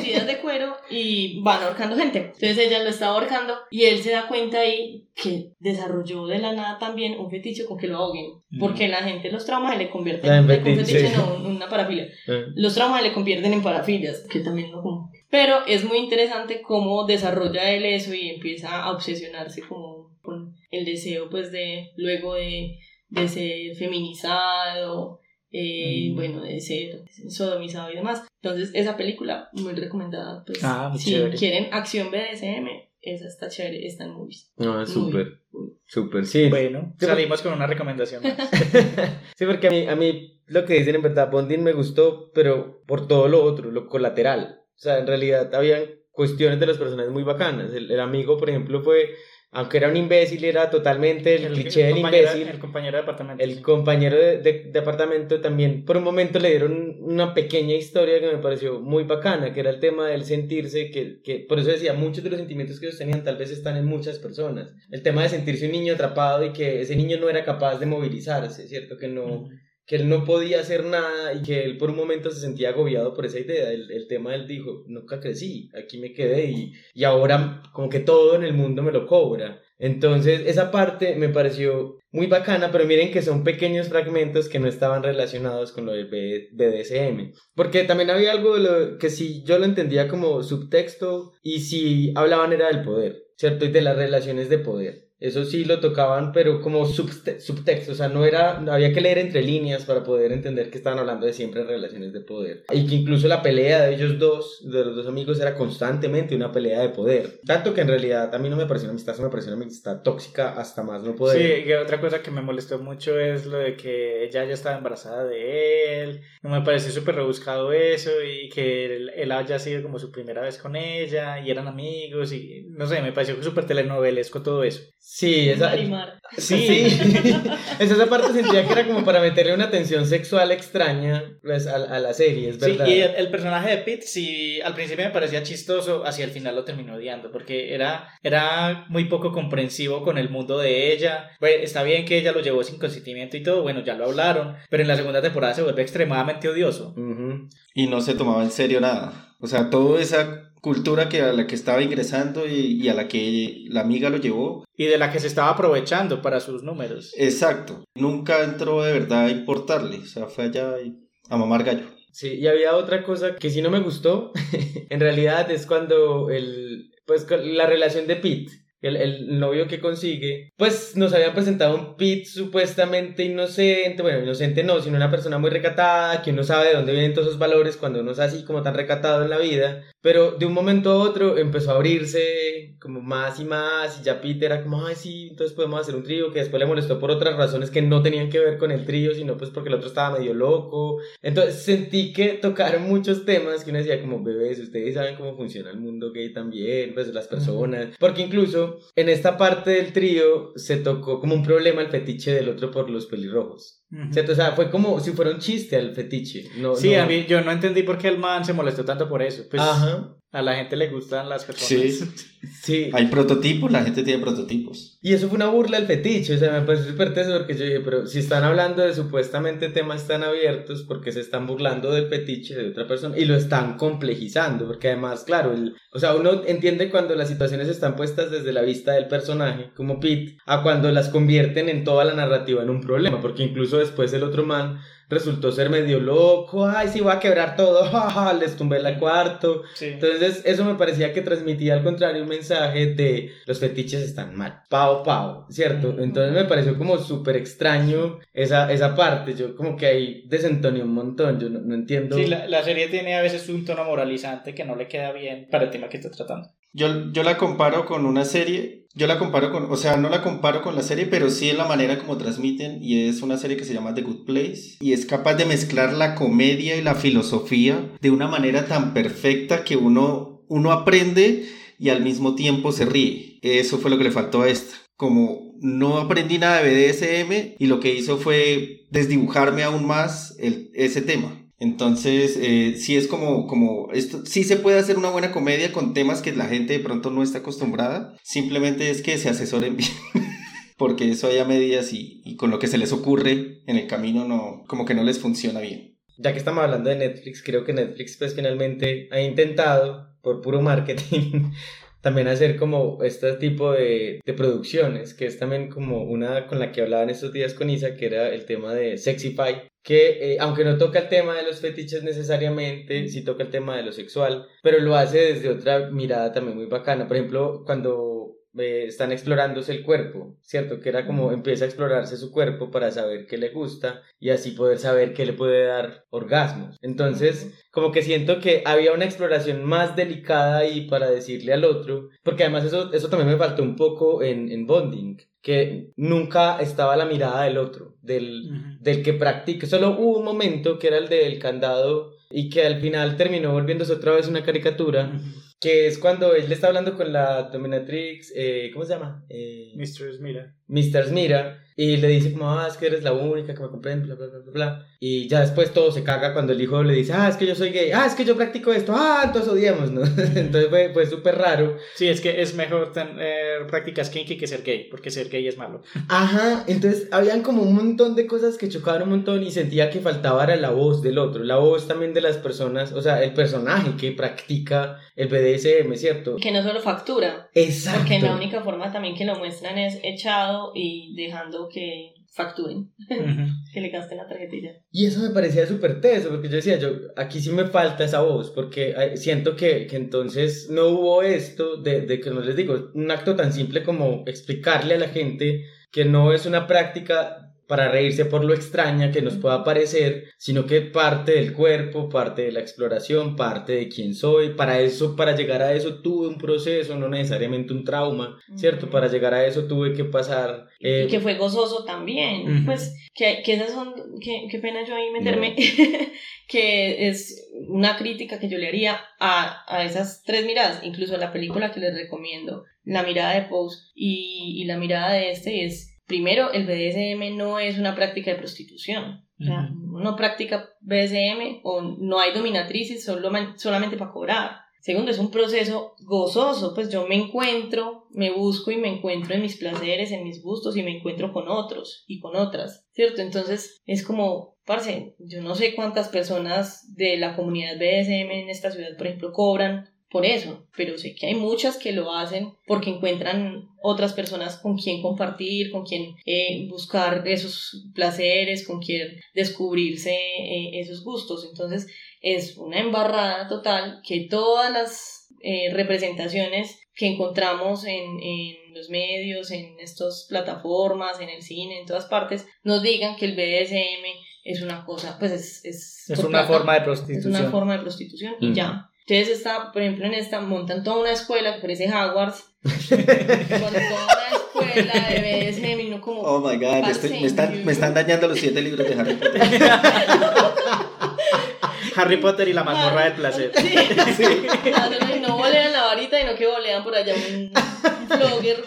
cuero y van ahorcando gente. Entonces ella lo está ahorcando y él se da cuenta ahí que desarrolló de la nada también un fetiche con que lo ahoguen. Porque la gente los traumas se le convierten en en un fetiche. no, una parafilia. Los traumas se le convierten en parafilias, que también lo como. Pero es muy interesante cómo desarrolla él eso y empieza a obsesionarse como con el deseo pues de luego de, de ser feminizado, eh, Mm. bueno, de ser sodomizado y demás. Entonces esa película muy recomendada pues Ah, muy si chévere. quieren acción BDSM, esa está chévere, está en movies. No, Muy súper, súper, sí. Bueno, salimos con una recomendación más. *laughs* Sí, porque a mí, a mí lo que dicen en verdad, Bonding me gustó, pero por todo lo otro, lo colateral. O sea, en realidad habían cuestiones de los personajes muy bacanas. El, el amigo, por ejemplo, fue aunque era un imbécil, era totalmente el, cliché del imbécil. El compañero de apartamento. El compañero de, de- de apartamento también, por un momento le dieron una pequeña historia que me pareció muy bacana, que era el tema del sentirse, que, que por eso decía, muchos de los sentimientos que ellos tenían tal vez están en muchas personas. El tema de sentirse un niño atrapado y que ese niño no era capaz de movilizarse, ¿cierto? Que no. Que él no podía hacer nada y que él por un momento se sentía agobiado por esa idea. El, el tema él dijo, nunca crecí, aquí me quedé y, y ahora como que todo en el mundo me lo cobra. Entonces esa parte me pareció muy bacana, pero miren que son pequeños fragmentos que no estaban relacionados con lo del BDSM. Porque también había algo de lo que si yo lo entendía como subtexto y si hablaban era del poder, ¿cierto? Y de las relaciones de poder. Eso sí lo tocaban, pero como subte- subtexto, o sea, no era, había que leer entre líneas para poder entender que estaban hablando de siempre relaciones de poder. Y que incluso la pelea de ellos dos, de los dos amigos, era constantemente una pelea de poder. Tanto que en realidad a mí no me pareció una amistad, me pareció una amistad tóxica hasta más no poder. Sí, que otra cosa que me molestó mucho es lo de que ella ya estaba embarazada de él. No me pareció súper rebuscado eso y que él, él haya sido como su primera vez con ella y eran amigos y no sé, me pareció súper telenovelesco todo eso. Sí, esa, Marimar. Sí, *laughs* *laughs* esa, esa parte sentía que era como para meterle una tensión sexual extraña pues, a, a la serie, es Sí, verdad. y el, el personaje de Pete, sí, al principio me parecía chistoso, hacia el final lo terminó odiando, porque era, era muy poco comprensivo con el mundo de ella. Pues, está bien que ella lo llevó sin consentimiento y todo, bueno, ya lo hablaron, pero en la segunda temporada se vuelve extremadamente odioso. Ujú. Y no se tomaba en serio nada. O sea, toda esa cultura que a la que estaba ingresando y, y a la que la amiga lo llevó, Y de la que se estaba aprovechando para sus números. exacto. Nunca entró de verdad a importarle. O sea, fue allá a mamar gallo. Sí, y había otra cosa que sí no me gustó, *laughs* en realidad es cuando el, pues la relación de Pete, el, el novio que consigue, pues nos habían presentado un Pete supuestamente inocente, bueno, inocente no, sino una persona muy recatada, que uno sabe de dónde vienen todos esos valores cuando uno es así como tan recatado en la vida, pero de un momento a otro empezó a abrirse como más y más, y ya Pete era como, ay sí, entonces podemos hacer un trío, que después le molestó por otras razones que no tenían que ver con el trío, sino pues porque el otro estaba medio loco, entonces sentí que tocaron muchos temas que uno decía como bebés, ustedes saben cómo funciona el mundo gay también, pues las personas, porque incluso en esta parte del trío se tocó como un problema el fetiche del otro por los pelirrojos. ¿Cierto? O sea, fue como si fuera un chiste al fetiche. No, Sí, no- a mí yo no entendí por qué el man se molestó tanto por eso. Pues Ajá. A la gente le gustan las Sí. personas. *laughs* Sí. Hay prototipos, la gente tiene prototipos. Y eso fue una burla al fetiche, o sea, me pareció súper teso porque yo dije, pero si están hablando de supuestamente temas tan abiertos, porque se están burlando del fetiche de otra persona? Y lo están complejizando, porque además, claro, el, o sea, uno entiende cuando las situaciones están puestas desde la vista del personaje, como Pete, a cuando las convierten en toda la narrativa en un problema, porque incluso después el otro man resultó ser medio loco, ay, sí, voy a quebrar todo, *laughs* jaja, les tumbé el cuarto, Sí. entonces, eso me parecía que transmitía al contrario un mensaje de los fetiches están mal. Pau, pau, ¿cierto? Entonces me pareció como súper extraño esa, esa parte. Yo como que ahí desentoné un montón. Yo no, no entiendo. Sí, la, la serie tiene a veces un tono moralizante que no le queda bien para el tema que está tratando. Yo, yo la comparo con una serie, yo la comparo con, o sea, no la comparo con la serie, pero sí en la manera como transmiten y es una serie que se llama The Good Place y es capaz de mezclar la comedia y la filosofía de una manera tan perfecta que uno, uno aprende y al mismo tiempo se ríe. Eso fue lo que le faltó a esta. Como no aprendí nada de BDSM y lo que hizo fue desdibujarme aún más el, ese tema. Entonces, eh, sí es como, como, esto, sí se puede hacer una buena comedia con temas que la gente de pronto no está acostumbrada. Simplemente es que se asesoren bien. *laughs* Porque eso hay a medias y, con lo que se les ocurre en el camino no, como que no les funciona bien. Ya que estamos hablando de Netflix, creo que Netflix pues finalmente ha intentado, por puro marketing, *laughs* también hacer como este tipo de, de producciones, que es también como una con la que hablaba en estos días con Isa, que era el tema de Sexify, que eh, aunque no toca el tema de los fetiches necesariamente, sí toca el tema de lo sexual, pero lo hace desde otra mirada también muy bacana. Por ejemplo, cuando eh, están explorándose el cuerpo, ¿cierto? Que era como empieza a explorarse su cuerpo para saber qué le gusta y así poder saber qué le puede dar orgasmos. Entonces, como que siento que había una exploración más delicada ahí para decirle al otro, porque además eso, eso también me faltó un poco en, en Bonding, que nunca estaba la mirada del otro, del, del que practica. Solo hubo un momento que era el del candado y que al final terminó volviéndose otra vez una caricatura que es cuando él le está hablando con la dominatrix, eh, ¿cómo se llama? Eh, Mr. Smira. Mr. Smira, y le dice como, ah, es que eres la única que me comprende, bla, bla, bla, bla, bla. Y ya después todo se caga cuando el hijo le dice, ah, es que yo soy gay, ah, es que yo practico esto, ah, entonces odiamos, ¿no? *laughs* entonces fue, fue súper raro. Sí, es que es mejor tener prácticas kinky que ser gay, porque ser gay es malo. *laughs* Ajá, entonces habían como un montón de cosas que chocaban un montón y sentía que faltaba era la voz del otro, la voz también de las personas, o sea, el personaje que practica el BDSM, ¿cierto? Que no solo factura. Exacto. Porque la única forma también que lo muestran es echado y dejando que facturen, *laughs* que le gasten la tarjetilla. Y eso me parecía súper teso, porque yo decía, yo, aquí sí me falta esa voz, porque siento que, que entonces no hubo esto de, de que no les digo, un acto tan simple como explicarle a la gente que no es una práctica para reírse por lo extraña que nos pueda parecer, sino que parte del cuerpo, parte de la exploración, parte de quién soy. Para eso, para llegar a eso tuve un proceso, no necesariamente un trauma, ¿cierto? Para llegar a eso tuve que pasar... Eh... Y que fue gozoso también. Uh -huh. Pues que, que esas son, que, qué pena yo ahí meterme, no. *laughs* que es una crítica que yo le haría a, a esas tres miradas, incluso a la película que les recomiendo, la mirada de Pose y, y la mirada de este es primero, el BDSM no es una práctica de prostitución. O sea, no practica BDSM o no hay dominatrices solo, solamente para cobrar. Segundo, es un proceso gozoso, pues yo me encuentro, me busco y me encuentro en mis placeres, en mis gustos y me encuentro con otros y con otras, ¿cierto? Entonces es como, parce, yo no sé cuántas personas de la comunidad BDSM en esta ciudad, por ejemplo, cobran por eso, pero sé que hay muchas que lo hacen porque encuentran otras personas con quien compartir, con quien eh, buscar esos placeres, con quien descubrirse eh, esos gustos. Entonces es una embarrada total que todas las eh, representaciones que encontramos en, en los medios, en estas plataformas, en el cine, en todas partes, nos digan que el BDSM es una cosa, pues es... Es, es una forma de prostitución. Es una forma de prostitución y mm. ya. Entonces está, por ejemplo, en esta montan toda una escuela que parece Hogwarts, *laughs* con toda una escuela de BDSM y no como... Oh my god, estoy, me, están, me están dañando los siete libros de Harry Potter. *laughs* Harry Potter y la mazmorra del placer. Sí, sí. No, no bolean la varita y no que bolean por allá un, *laughs* un vlogger.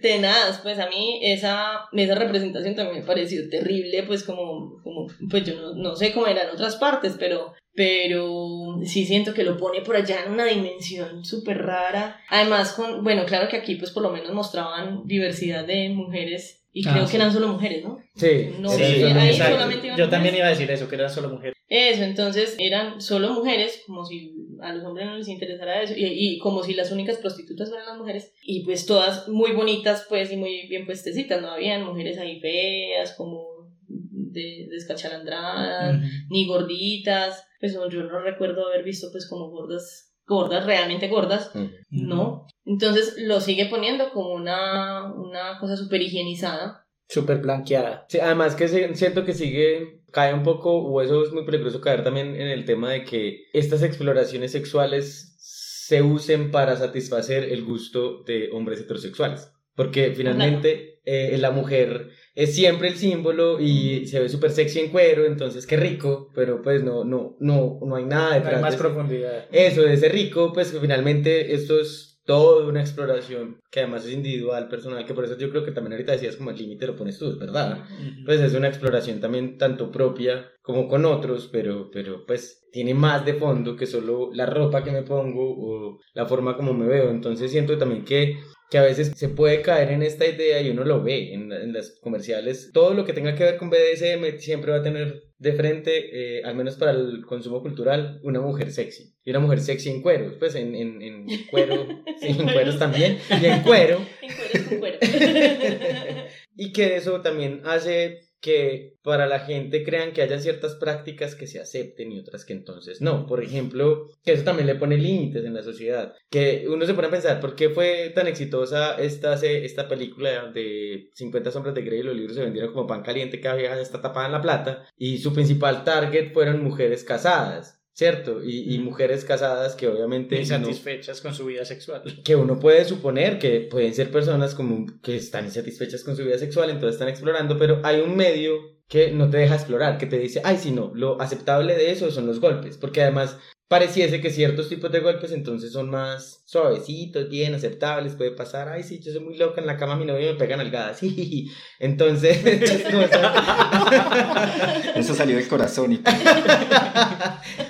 Tenaz, pues a mí esa, esa representación también me pareció terrible, pues como, como pues yo no, no sé cómo era en otras partes, pero, pero sí siento que lo pone por allá en una dimensión súper rara. Además, con, bueno, claro que aquí pues por lo menos mostraban diversidad de mujeres y creo ah, que eran solo mujeres, ¿no? Sí, no, sí, ahí exacto. solamente iban Yo mujeres. también iba a decir eso, que eran solo mujeres. Eso, entonces eran solo mujeres, como si a los hombres no les interesara eso, y, y, como si las únicas prostitutas fueran las mujeres, y pues todas muy bonitas, pues, y muy bien puestecitas, no habían mujeres ahí feas, como de, descachalandradas, uh -huh. ni gorditas, pues yo no recuerdo haber visto pues como gordas gordas, realmente gordas, uh -huh. no. Entonces lo sigue poniendo como una, una cosa súper higienizada. Súper blanqueada. Sí, además que siento que sigue, cae un poco, o eso es muy peligroso caer también en el tema de que estas exploraciones sexuales se usen para satisfacer el gusto de hombres heterosexuales. Porque finalmente eh, la mujer es siempre el símbolo y se ve súper sexy en cuero, entonces qué rico, pero pues no, no, no, no hay nada detrás. No hay más de profundidad. Eso, de ese rico, pues finalmente esto es toda una exploración que además es individual, personal, que por eso yo creo que también ahorita decías como el límite lo pones tú, es verdad. Uh -huh. Pues es una exploración también tanto propia como con otros, pero, pero pues tiene más de fondo que solo la ropa que me pongo o la forma como me veo. Entonces siento también que que a veces se puede caer en esta idea y uno lo ve en, en, las comerciales. Todo lo que tenga que ver con BDSM siempre va a tener de frente, eh, al menos para el consumo cultural, una mujer sexy. Y una mujer sexy en cueros, pues en, en, en cuero, *laughs* sí, en cueros también, y en cuero. *laughs* en cuero con cuero. *laughs* y que eso también hace que para la gente crean que haya ciertas prácticas que se acepten y otras que entonces no. Por ejemplo, que eso también le pone límites en la sociedad. Que uno se pone a pensar, ¿por qué fue tan exitosa esta, esta película de 50 sombras de Grey? Los libros se vendieron como pan caliente, cada vieja está tapada en la plata. Y su principal target fueron mujeres casadas. ¿Cierto? Y, y, mujeres casadas que obviamente... Insatisfechas no, con su vida sexual. Que uno puede suponer que pueden ser personas como que están insatisfechas con su vida sexual, entonces están explorando, pero hay un medio que no te deja explorar, que te dice, ay, si no, lo aceptable de eso son los golpes, porque además pareciese que ciertos tipos de golpes entonces son más suavecitos, bien aceptables, puede pasar, ay sí, yo soy muy loca en la cama, mi novio me pega nalgadas, *laughs* entonces *laughs* *laughs* Eso salió del corazón y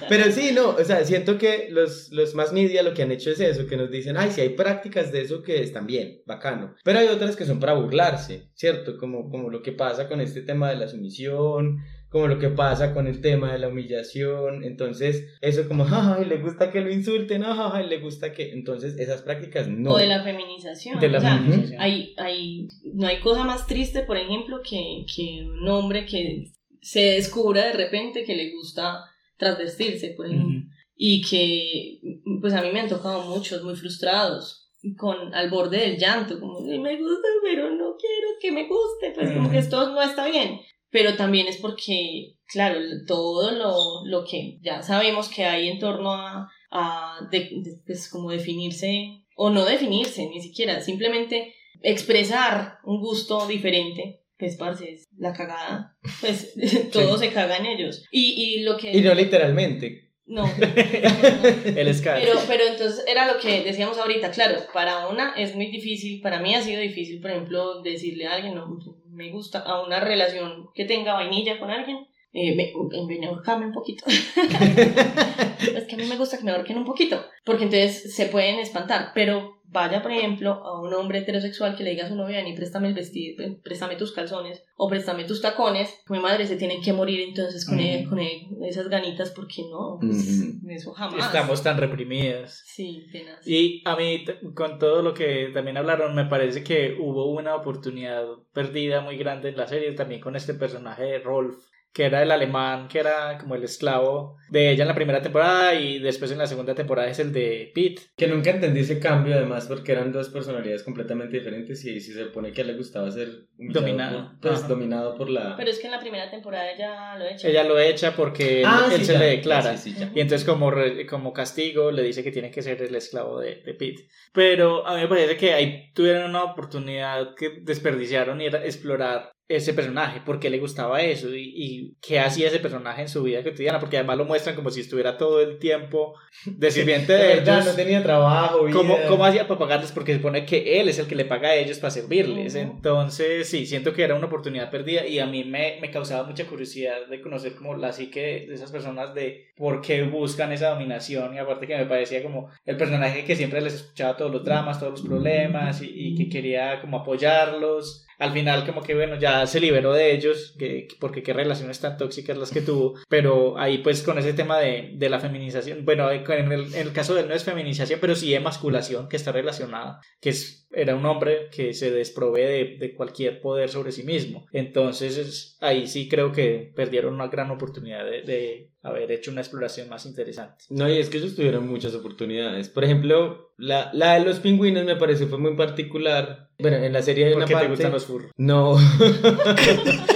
Pero sí, no, o sea, siento que los, los más media lo que han hecho es eso, que nos dicen, ay, si hay prácticas de eso que están bien, bacano. Pero hay otras que son para burlarse, ¿cierto? Como, como lo que pasa con este tema de la sumisión, como lo que pasa con el tema de la humillación. Entonces, eso como, *laughs* ay, le gusta que lo insulten, ay, le gusta que. Entonces, esas prácticas no. O de la feminización. De la o sea, feminización. hay, hay, no hay cosa más triste, por ejemplo, que, que un hombre que se descubra de repente que le gusta trasvestirse, por ejemplo. Y que, pues a mí me han tocado muchos muy frustrados, con al borde del llanto, como, "Ay, me gusta, pero no quiero que me guste, pues como que esto no está bien. Pero también es porque, claro, todo lo, lo que ya sabemos que hay en torno a, a de- de- pues como definirse, o no definirse ni siquiera, simplemente expresar un gusto diferente. Pues, parce, es la cagada. Pues, *laughs* todo se caga en ellos. Y, y lo que... Y no literalmente. No. *laughs* El Scar. Pero, pero entonces era lo que decíamos ahorita, claro, para una es muy difícil, para mí ha sido difícil, por ejemplo, decirle a alguien, no, me gusta, a una relación que tenga vainilla con alguien, eh, me, me ahorcame un poquito. *laughs* es que a mí me gusta que me ahorquen un poquito, porque entonces se pueden espantar, pero vaya, por ejemplo, a un hombre heterosexual que le diga a su novia, ni préstame el vestido, préstame tus calzones, o préstame tus tacones, mi madre se tienen que morir entonces con, él- con él- esas ganitas, porque no, pues, eso jamás. Estamos tan reprimidas. Sí, tenaz. Y a mí, con todo lo que también hablaron, me parece que hubo una oportunidad perdida muy grande en la serie, también con este personaje de Rolf, que era el alemán, que era como el esclavo de ella en la primera temporada y después en la segunda temporada es el de Pete. Que nunca entendí ese cambio, además, porque eran dos personalidades completamente diferentes y si se supone que a él le gustaba ser Dominado. por- pues Ajá. dominado por la... Pero es que en la primera temporada ella lo echa. Ella lo echa porque él, Ah, él sí, se ya, le declara. sí, sí, ya. Y entonces como, re- como castigo le dice que tiene que ser el esclavo de, de Pete. Pero a mí me parece que ahí tuvieron una oportunidad que desperdiciaron y era explorar ese personaje, por qué le gustaba eso y, y qué hacía ese personaje en su vida cotidiana, porque además lo muestran como si estuviera todo el tiempo de sirviente De verdad, ellos. no tenía trabajo, vida. ¿Cómo, ¿Cómo hacía para pagarles? Porque se supone que él es el que le paga a ellos para servirles. Entonces, sí, siento que era una oportunidad perdida y a mí me, me causaba mucha curiosidad de conocer como la psique de esas personas de por qué buscan esa dominación y aparte que me parecía como el personaje que siempre les escuchaba todos los dramas, todos los problemas y, y que quería como apoyarlos. Al final como que bueno, ya se liberó de ellos, que, que- porque qué relaciones tan tóxicas las que tuvo, pero ahí pues con ese tema de, de la feminización, bueno, en el, en el caso de él no es feminización, pero sí emasculación que está relacionada, que es, era un hombre que se desprovee de, de cualquier poder sobre sí mismo. Entonces es- ahí sí creo que perdieron una gran oportunidad de, de haber hecho una exploración más interesante. No, y es que ellos tuvieron muchas oportunidades. Por ejemplo, la, la de los pingüinos me pareció fue muy particular. Bueno, en la serie hay una te gustan los furros. No. *laughs*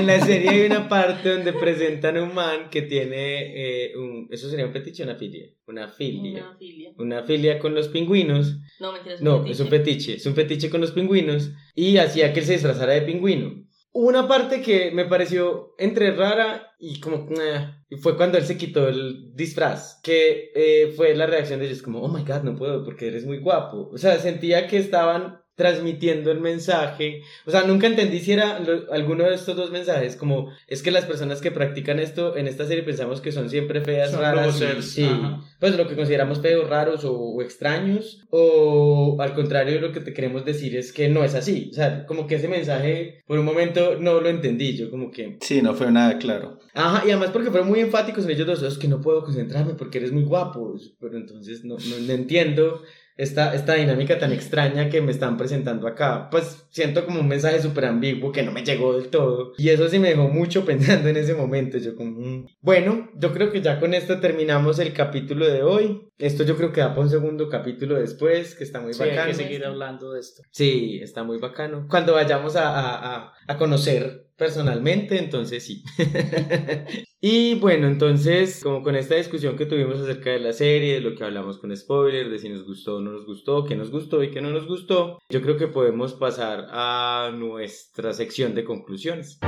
en la serie hay una parte donde presentan a un man que tiene eh, un... ¿Eso sería un fetiche o una filia? Una filia. Una filia. Una filia con los pingüinos. No, mentira, es un No, fetiche. es un fetiche. Es un fetiche con los pingüinos. Y hacía que él se disfrazara de pingüino. Una parte que me pareció entre rara y como... eh, fue cuando él se quitó el disfraz. Que eh, fue la reacción de ellos como, oh my god, no puedo porque eres muy guapo. O sea, sentía que estaban transmitiendo el mensaje. O sea, nunca entendí si era lo- alguno de estos dos mensajes, como es que las personas que practican esto en esta serie pensamos que son siempre feas, Son raras, y- sí, ajá. pues lo que consideramos feos, raros o, o extraños, o al contrario lo que te queremos decir es que no es así. O sea, como que ese mensaje por un momento no lo entendí, yo como que... Sí, no fue nada claro. Ajá, y además porque fueron muy enfáticos en ellos dos, es que no puedo concentrarme porque eres muy guapo, pero entonces no, no, no entiendo esta, esta dinámica tan extraña que me están presentando acá. Pues siento como un mensaje súper ambiguo que no me llegó del todo. Y eso sí me dejó mucho *laughs* pensando en ese momento. Yo como, mm. Bueno, yo creo que ya con esto terminamos el capítulo de hoy. Esto yo creo que da para un segundo capítulo después, que está muy Sí, hay bacano. que seguir hablando de esto. Sí, está muy bacano. Cuando vayamos a, a, a, a conocer personalmente, entonces sí. *laughs* y bueno, entonces, como con esta discusión que tuvimos acerca de la serie, de lo que hablamos con spoiler, de si nos gustó o no nos gustó, qué nos gustó y qué no nos gustó, yo creo que podemos pasar a nuestra sección de conclusiones.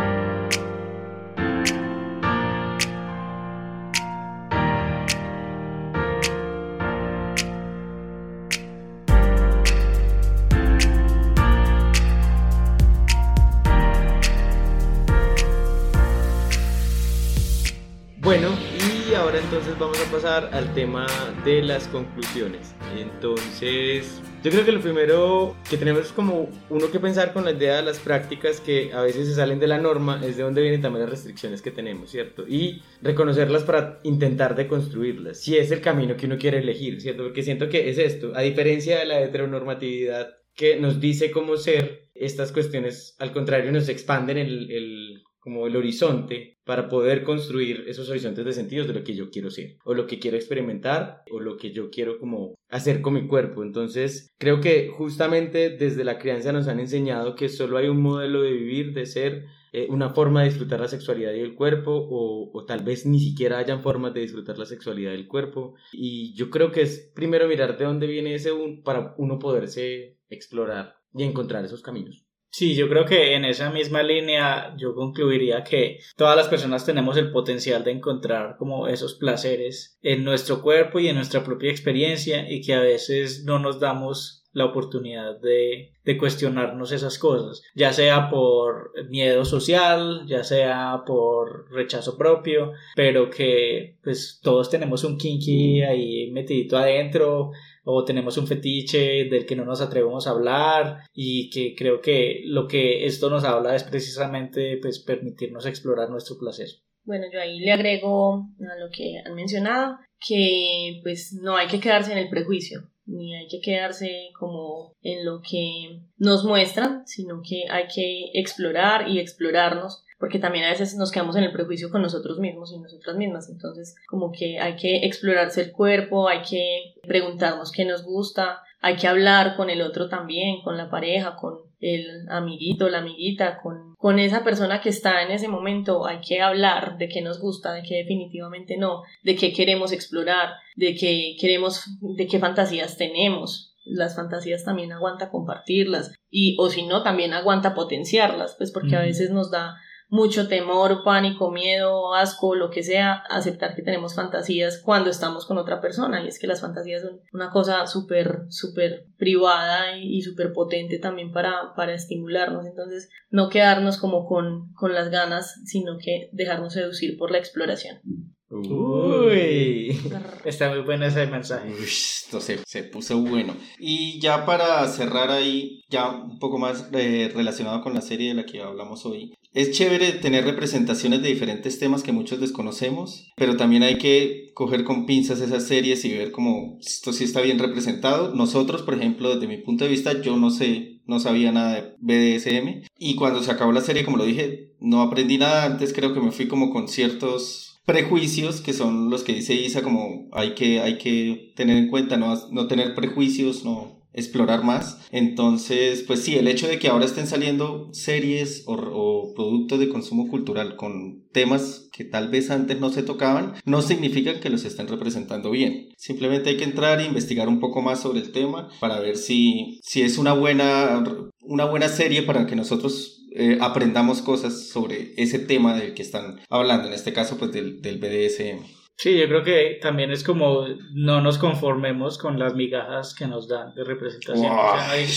Pasar al tema de las conclusiones. Entonces, yo creo que lo primero que tenemos es como uno que pensar con la idea de las prácticas que a veces se salen de la norma, es de dónde vienen también las restricciones que tenemos, ¿cierto? Y reconocerlas para intentar deconstruirlas, si es el camino que uno quiere elegir, ¿cierto? Porque siento que es esto, a diferencia de la heteronormatividad que nos dice cómo ser, estas cuestiones al contrario nos expanden el, el como el horizonte para poder construir esos horizontes de sentidos de lo que yo quiero ser o lo que quiero experimentar o lo que yo quiero como hacer con mi cuerpo. Entonces, creo que justamente desde la crianza nos han enseñado que solo hay un modelo de vivir, de ser, eh, una forma de disfrutar la sexualidad y el cuerpo o, o, tal vez ni siquiera hayan formas de disfrutar la sexualidad del cuerpo. Y yo creo que es primero mirar de dónde viene ese un, para uno poderse explorar y encontrar esos caminos. Sí, yo creo que en esa misma línea yo concluiría que todas las personas tenemos el potencial de encontrar como esos placeres en nuestro cuerpo y en nuestra propia experiencia y que a veces no nos damos la oportunidad de, cuestionarnos esas cosas, ya sea por miedo social, ya sea por rechazo propio, pero que pues todos tenemos un kinky ahí metidito adentro o tenemos un fetiche del que no nos atrevemos a hablar y que creo que lo que esto nos habla es precisamente pues permitirnos explorar nuestro placer. Bueno, yo ahí le agrego a lo que han mencionado que pues no hay que quedarse en el prejuicio ni hay que quedarse como en lo que nos muestran, sino que hay que explorar y explorarnos porque también a veces nos quedamos en el prejuicio con nosotros mismos y nosotras mismas. Entonces, como que hay que explorarse el cuerpo, hay que preguntarnos qué nos gusta, hay que hablar con el otro también, con la pareja, con el amiguito, la amiguita, con, con esa persona que está en ese momento, hay que hablar de qué nos gusta, de qué definitivamente no, de qué queremos explorar, de qué queremos, de qué fantasías tenemos, las fantasías también aguanta compartirlas y o si no también aguanta potenciarlas pues porque a veces nos da mucho temor, pánico, miedo, asco, lo que sea, aceptar que tenemos fantasías cuando estamos con otra persona. Y es que las fantasías son una cosa súper, súper privada y, súper potente también para, para estimularnos. Entonces, no quedarnos como con, con las ganas, sino que dejarnos seducir por la exploración. Uy, está muy bueno ese mensaje. Uy, esto se, se, puso bueno. Y ya para cerrar ahí, ya un poco más eh, relacionado con la serie de la que hablamos hoy, es chévere tener representaciones de diferentes temas que muchos desconocemos, pero también hay que coger con pinzas esas series y ver cómo esto sí está bien representado. Nosotros, por ejemplo, desde mi punto de vista, yo no sé, no sabía nada de BDSM y cuando se acabó la serie, como lo dije, no aprendí nada antes, creo que me fui como con ciertos prejuicios que son los que dice Isa como hay que, hay que tener en cuenta, no, no tener prejuicios, no explorar más. Entonces, pues sí, el hecho de que ahora estén saliendo series o, productos de consumo cultural con temas que tal vez antes no se tocaban, no significa que los estén representando bien. Simplemente hay que entrar e investigar un poco más sobre el tema para ver si, si es una buena, una buena serie para que nosotros eh, aprendamos cosas sobre ese tema del que están hablando, en este caso pues del, del BDSM. Sí, yo creo que también es como no nos conformemos con las migajas que nos dan de representación. O sea, hay...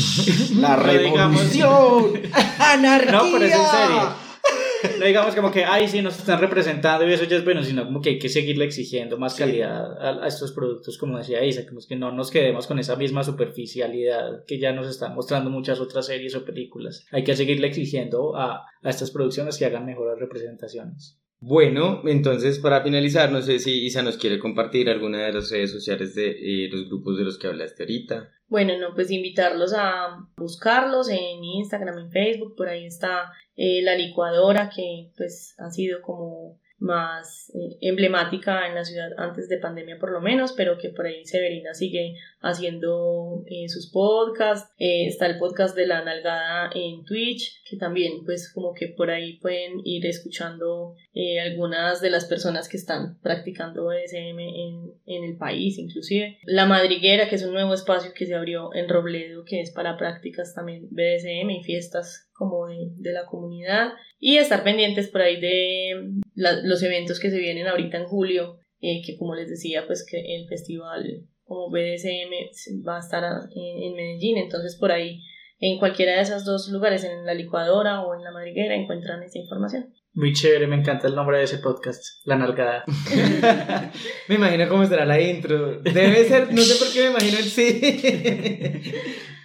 *laughs* La *laughs* revolución, anarquía. *laughs* No, pero es en serio. No digamos como que, ay, sí, nos están representando y eso ya es bueno, sino como que hay que seguirle exigiendo más calidad a, a, estos productos, como decía Isa, como que no nos quedemos con esa misma superficialidad que ya nos están mostrando muchas otras series o películas. Hay que seguirle exigiendo a, a estas producciones que hagan mejores representaciones. Bueno, entonces para finalizar, no sé si Isa nos quiere compartir alguna de las redes sociales de eh, los grupos de los que hablaste ahorita. Bueno, no, pues invitarlos a buscarlos en Instagram, en Facebook, por ahí está eh, la licuadora que pues ha sido como más eh, emblemática en la ciudad antes de pandemia por lo menos, pero que por ahí Severina sigue haciendo eh, sus podcasts. Eh, está el podcast de la nalgada en Twitch, que también pues como que por ahí pueden ir escuchando eh, algunas de las personas que están practicando BDSM en, en el país inclusive. La Madriguera, que es un nuevo espacio que se abrió en Robledo, que es para prácticas también BDSM y fiestas como de, de la comunidad y estar pendientes por ahí de la, los eventos que se vienen ahorita en julio eh, que como les decía pues que el festival como BDSM va a estar en, en Medellín entonces por ahí En cualquiera de esos dos lugares, en la licuadora o en la madriguera, encuentran esa información. Muy chévere, me encanta el nombre de ese podcast, La Nalgada. *laughs* me imagino cómo será la intro. Debe ser, no sé por qué me imagino el sí.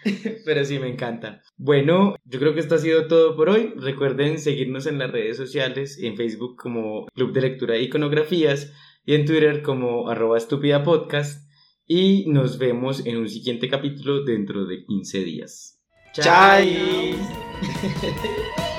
*laughs* Pero sí, me encanta. Bueno, yo creo que esto ha sido todo por hoy. Recuerden seguirnos en las redes sociales, en Facebook como Club de Lectura e Iconografías y en Twitter como arroba estúpida podcast. Y nos vemos en un siguiente capítulo dentro de 15 días. ¡Chao! *laughs*